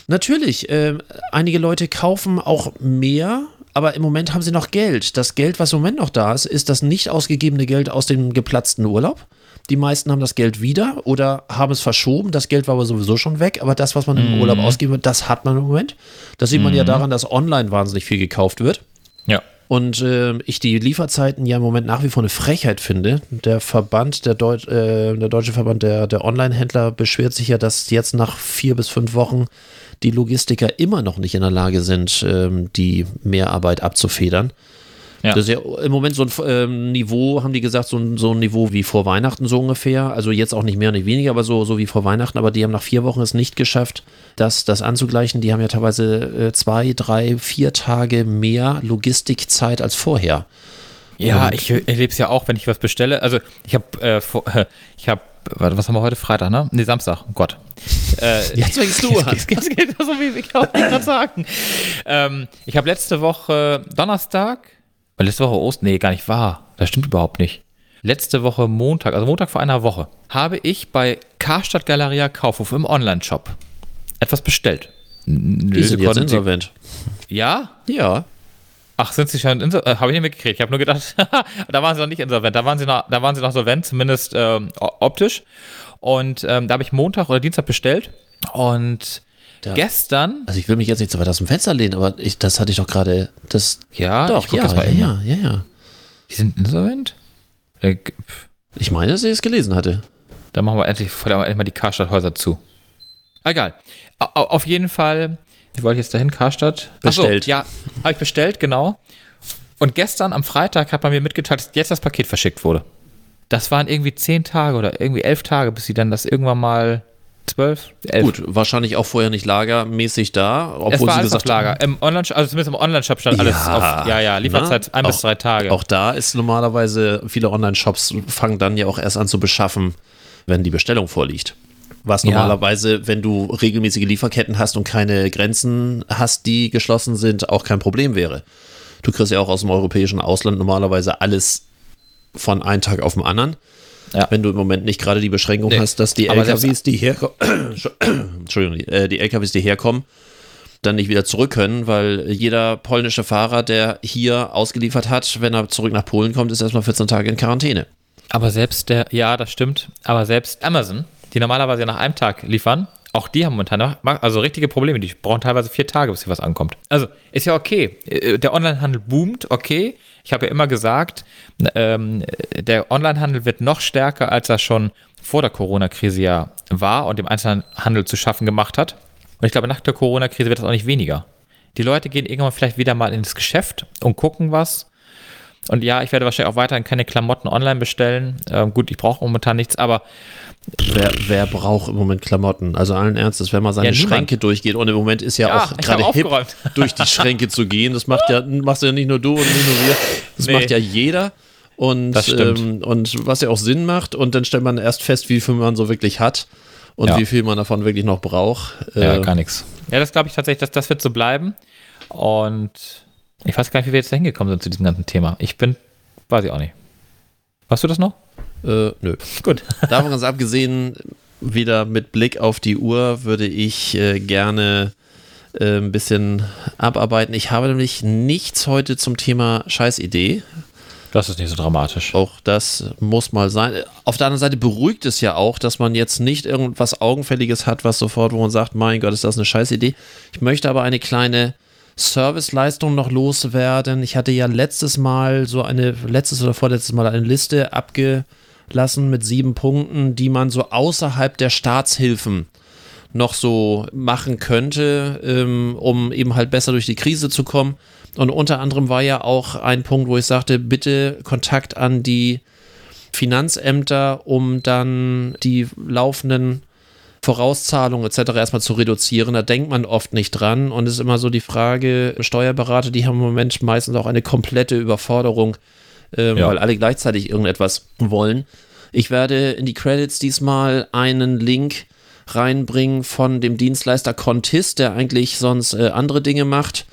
Natürlich, äh, einige Leute kaufen auch mehr, aber im Moment haben sie noch Geld. Das Geld, was im Moment noch da ist, ist das nicht ausgegebene Geld aus dem geplatzten Urlaub. Die meisten haben das Geld wieder oder haben es verschoben. Das Geld war aber sowieso schon weg. Aber das, was man im Urlaub ausgeben wird, das hat man im Moment. Das sieht man ja daran, dass online wahnsinnig viel gekauft wird. Ja. Und äh, ich die Lieferzeiten ja im Moment nach wie vor eine Frechheit finde. Der Verband, der, Deut äh, der deutsche Verband der, der Online-Händler beschwert sich ja, dass jetzt nach vier bis fünf Wochen die Logistiker immer noch nicht in der Lage sind, ähm, die Mehrarbeit abzufedern. Ja. Das ist ja im Moment so ein ähm, Niveau, haben die gesagt, so ein, so ein Niveau wie vor Weihnachten so ungefähr. Also jetzt auch nicht mehr, nicht weniger, aber so, so wie vor Weihnachten. Aber die haben nach vier Wochen es nicht geschafft, das, das anzugleichen. Die haben ja teilweise äh, zwei, drei, vier Tage mehr Logistikzeit als vorher. Ja, ich erlebe es ja auch, wenn ich was bestelle. Also ich habe, äh, vor- äh, ich habe, was haben wir heute? Freitag, ne? Nee, Samstag. Oh Gott. Äh, Jetzt fängst du an. Das geht, das geht so wie ich auch nicht gerade sagen. Ähm, ich habe letzte Woche Donnerstag, weil letzte Woche Ost, nee, gar nicht wahr. Das stimmt überhaupt nicht. Letzte Woche Montag, also Montag vor einer Woche, habe ich bei Karstadt Galeria Kaufhof im Online-Shop etwas bestellt. Die sind jetzt insolvent. Ja? Ja. Ach, sind sie schon insolvent? Äh, habe ich nicht mitgekriegt. Ich habe nur gedacht, da waren sie noch nicht insolvent. Da waren sie noch, da waren sie noch solvent, zumindest ähm, optisch. Und ähm, da habe ich Montag oder Dienstag bestellt. Und gestern, Also ich will mich jetzt nicht so weit aus dem Fenster lehnen, aber ich, das hatte ich doch gerade. Das. ja, doch, ja, ja, ja, ja, ja. Die sind insolvent? Äh, Ich meine, dass ich es gelesen hatte. Dann machen wir endlich, verdammt, endlich mal die Karstadt-Häuser zu. Egal. Au- au- Auf jeden Fall, wie wollte ich jetzt dahin? Karstadt? Ach so, Bestellt. ja, habe ich bestellt, genau. Und gestern am Freitag hat man mir mitgeteilt, dass jetzt das Paket verschickt wurde. Das waren irgendwie zehn Tage oder irgendwie elf Tage, bis sie dann das irgendwann mal zwölf, elf. Gut, wahrscheinlich auch vorher nicht lagermäßig da, obwohl es war sie alles auf gesagt haben. Lager. Im Online, also zumindest im Online-Shop stand alles Ja, auf, ja, ja, Lieferzeit ne? ein bis Auch- drei Tage. Auch da ist normalerweise, viele Online-Shops fangen dann ja auch erst an zu beschaffen, wenn die Bestellung vorliegt. Was Ja. normalerweise, wenn du regelmäßige Lieferketten hast und keine Grenzen hast, die geschlossen sind, auch kein Problem wäre. Du kriegst ja auch aus dem europäischen Ausland normalerweise alles von einem Tag auf den anderen. Ja. Wenn du im Moment nicht gerade die Beschränkung Nee. hast, dass die Aber LKWs, die herkommen, Entschuldigung, äh, die LKWs, die herkommen, dann nicht wieder zurück können, weil jeder polnische Fahrer, der hier ausgeliefert hat, wenn er zurück nach Polen kommt, ist erstmal 14 Tage in Quarantäne. Aber selbst der, ja, das stimmt, aber selbst Amazon, die normalerweise nach einem Tag liefern, auch die haben momentan also richtige Probleme. Die brauchen teilweise vier Tage, bis hier was ankommt. Also ist ja okay. Äh, der Onlinehandel boomt, okay. Ich habe ja immer gesagt, ähm, der Onlinehandel wird noch stärker, als er schon vor der Corona-Krise ja war und dem Einzelhandel zu schaffen gemacht hat. Und ich glaube, nach der Corona-Krise wird das auch nicht weniger. Die Leute gehen irgendwann vielleicht wieder mal ins Geschäft und gucken was. Und ja, ich werde wahrscheinlich auch weiterhin keine Klamotten online bestellen. Ähm, gut, ich brauche momentan nichts, aber Wer, wer, braucht im Moment Klamotten? Also allen Ernstes, wenn man seine ja, Schränke durchgeht und im Moment ist ja, ja auch gerade hip, durch die Schränke zu gehen. Das macht ja, machst ja nicht nur du und nicht nur wir. Das nee. macht ja jeder. Und, ähm, und was ja auch Sinn macht. Und dann stellt man erst fest, wie viel man so wirklich hat und ja. wie viel man davon wirklich noch braucht. Ja, äh, gar nichts. Ja, das glaube ich tatsächlich, dass das wird so bleiben. Und ich weiß gar nicht, wie wir jetzt da hingekommen sind zu diesem ganzen Thema. Ich bin, weiß ich auch nicht. Weißt du das noch? Äh, nö. Gut. Davon ganz abgesehen, wieder mit Blick auf die Uhr würde ich äh, gerne äh, ein bisschen abarbeiten. Ich habe nämlich nichts heute zum Thema Scheißidee. Das ist nicht so dramatisch. Auch das muss mal sein. Auf der anderen Seite beruhigt es ja auch, dass man jetzt nicht irgendwas Augenfälliges hat, was sofort, wo man sagt, mein Gott, ist das eine Scheißidee. Ich möchte aber eine kleine Serviceleistung noch loswerden. Ich hatte ja letztes Mal so eine, letztes oder vorletztes Mal eine Liste abge lassen mit sieben Punkten, die man so außerhalb der Staatshilfen noch so machen könnte, ähm, um eben halt besser durch die Krise zu kommen. Und unter anderem war ja auch ein Punkt, wo ich sagte, bitte Kontakt an die Finanzämter, um dann die laufenden Vorauszahlungen etc. erstmal zu reduzieren. Da denkt man oft nicht dran und es ist immer so die Frage, Steuerberater, die haben im Moment meistens auch eine komplette Überforderung äh, ja. weil alle gleichzeitig irgendetwas wollen. Ich werde in die Credits diesmal einen Link reinbringen von dem Dienstleister Contist, der eigentlich sonst äh, andere Dinge macht,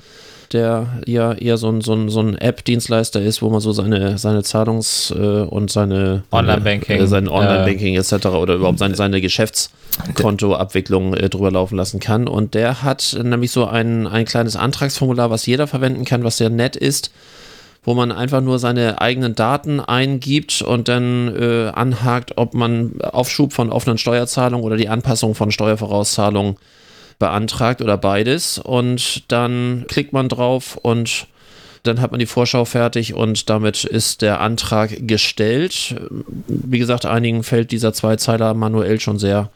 der ja eher so ein, so ein, so ein App-Dienstleister ist, wo man so seine, seine Zahlungs- äh, und seine Online-Banking, äh, sein Online-Banking etc. oder überhaupt seine, seine Geschäftskontoabwicklung äh, drüber laufen lassen kann. Und der hat nämlich so ein, ein kleines Antragsformular, was jeder verwenden kann, was sehr nett ist wo man einfach nur seine eigenen Daten eingibt und dann äh, anhakt, ob man Aufschub von offenen Steuerzahlungen oder die Anpassung von Steuervorauszahlungen beantragt oder beides. Und dann klickt man drauf und dann hat man die Vorschau fertig und damit ist der Antrag gestellt. Wie gesagt, einigen fällt dieser Zweizeiler manuell schon sehr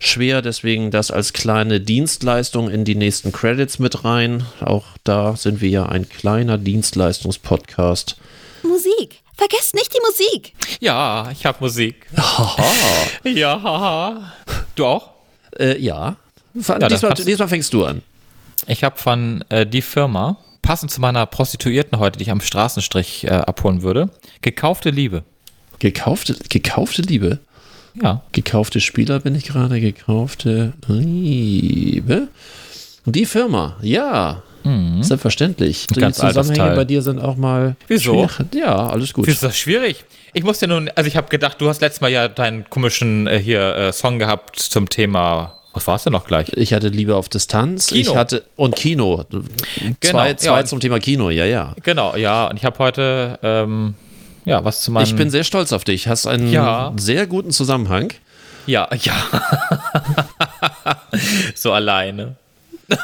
schwer, deswegen das als kleine Dienstleistung in die nächsten Credits mit rein. Auch da sind wir ja ein kleiner Dienstleistungspodcast. Musik. Vergesst nicht die Musik. Ja, ich habe Musik. ja, haha. Du auch? Äh, ja. ja diesmal, diesmal, fängst du an. Ich habe von äh, die Firma, passend zu meiner Prostituierten heute, die ich am Straßenstrich äh, abholen würde, gekaufte Liebe. Gekaufte, gekaufte Liebe? Ja. Gekaufte Spieler bin ich gerade, gekaufte Liebe. Die Firma, ja. Mhm. Selbstverständlich. Die Ganz Zusammenhänge bei dir sind auch mal. Wieso? Schwierig. Ja, alles gut. Wieso ist das schwierig? Ich muss ja nun, also ich habe gedacht, du hast letztes Mal ja deinen komischen äh, hier äh, Song gehabt zum Thema was war es denn noch gleich? Ich hatte Liebe auf Distanz. Kino. Ich hatte und Kino. Genau, zwei, zwei ja. zum Thema Kino, ja, ja. Genau, ja. Und ich habe heute ähm, ja, was zu meinem. Ich bin sehr stolz auf dich. Hast einen ja. sehr guten Zusammenhang. Ja, ja. so alleine.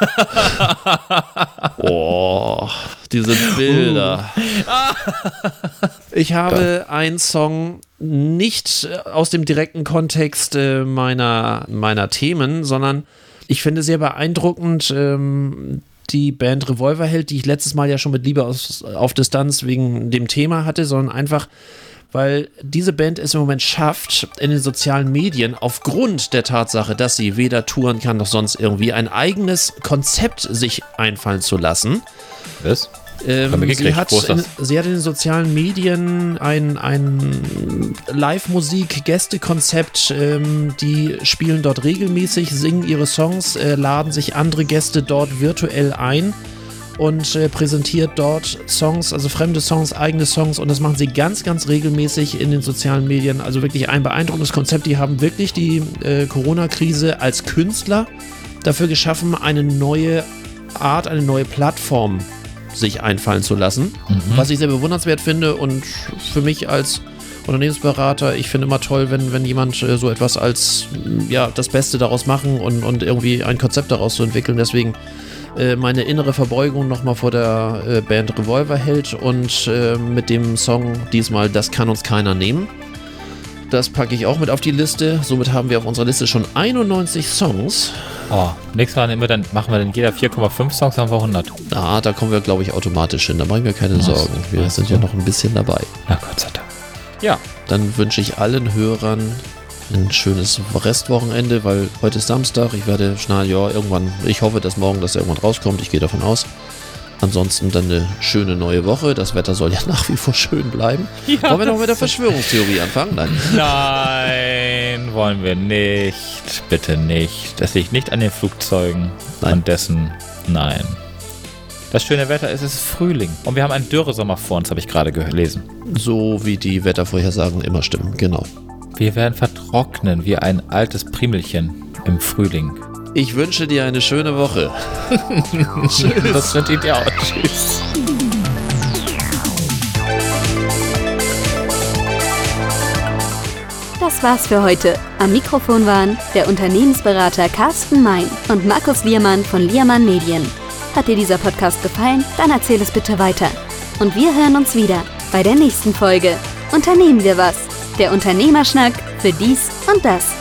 oh, diese Bilder. Ich habe einen Song nicht aus dem direkten Kontext äh, meiner, meiner Themen, sondern ich finde sehr beeindruckend, ähm, die Band Revolverheld, die ich letztes Mal ja schon mit Liebe aus, auf Distanz wegen dem Thema hatte, sondern einfach, weil diese Band es im Moment schafft, in den sozialen Medien aufgrund der Tatsache, dass sie weder touren kann noch sonst irgendwie ein eigenes Konzept sich einfallen zu lassen. Was? Ähm, sie, hat in, sie, hat in, den sozialen Medien ein, ein Live-Musik-Gästekonzept. Ähm, die spielen dort regelmäßig, singen ihre Songs, äh, laden sich andere Gäste dort virtuell ein und äh, präsentiert dort Songs, also fremde Songs, eigene Songs und das machen sie ganz, ganz regelmäßig in den sozialen Medien. Also wirklich ein beeindruckendes Konzept. Die haben wirklich die äh, Corona-Krise als Künstler dafür geschaffen, eine neue Art, eine neue Plattform sich einfallen zu lassen, was ich sehr bewundernswert finde und für mich als Unternehmensberater, ich finde immer toll, wenn, wenn jemand äh, so etwas als mm, ja, das Beste daraus machen und, und irgendwie ein Konzept daraus zu entwickeln. Deswegen äh, meine innere Verbeugung nochmal vor der äh, Band Revolver hält und mit dem Song diesmal Das kann uns keiner nehmen. Das packe ich auch mit auf die Liste. Somit haben wir auf unserer Liste schon 91 Songs. Oh, nächstes Mal wir dann, machen wir dann jeder 4,5 Songs, haben wir 100. Ah, da kommen wir, glaube ich, automatisch hin. Da mache ich mir keine so. Sorgen. Wir sind ja noch ein bisschen dabei. Na Gott sei Dank. Ja, Dann wünsche ich allen Hörern ein schönes Restwochenende, weil heute ist Samstag. Ich werde schnell, ja, irgendwann, ich hoffe, dass morgen das irgendwann rauskommt. Ich gehe davon aus. Ansonsten dann eine schöne neue Woche. Das Wetter soll ja nach wie vor schön bleiben. Ja, Wollen wir noch mit der Verschwörungstheorie anfangen? Nein. Nein, wollen wir nicht. Bitte nicht. Das liegt nicht an den Flugzeugen. Nein. An dessen. Nein. Das schöne Wetter ist, es ist Frühling. Und wir haben einen Dürresommer vor uns, habe ich gerade gelesen. So wie die Wettervorhersagen immer stimmen. Genau. Wir werden vertrocknen wie ein altes Primelchen im Frühling. Ich wünsche dir eine schöne Woche. Das wird ihr auch. Tschüss. Das war's für heute. Am Mikrofon waren der Unternehmensberater Carsten Mein und Markus Liermann von Liermann Medien. Hat dir dieser Podcast gefallen? Dann erzähl es bitte weiter. Und wir hören uns wieder bei der nächsten Folge. Unternehmen wir was? Der Unternehmerschnack für dies und das.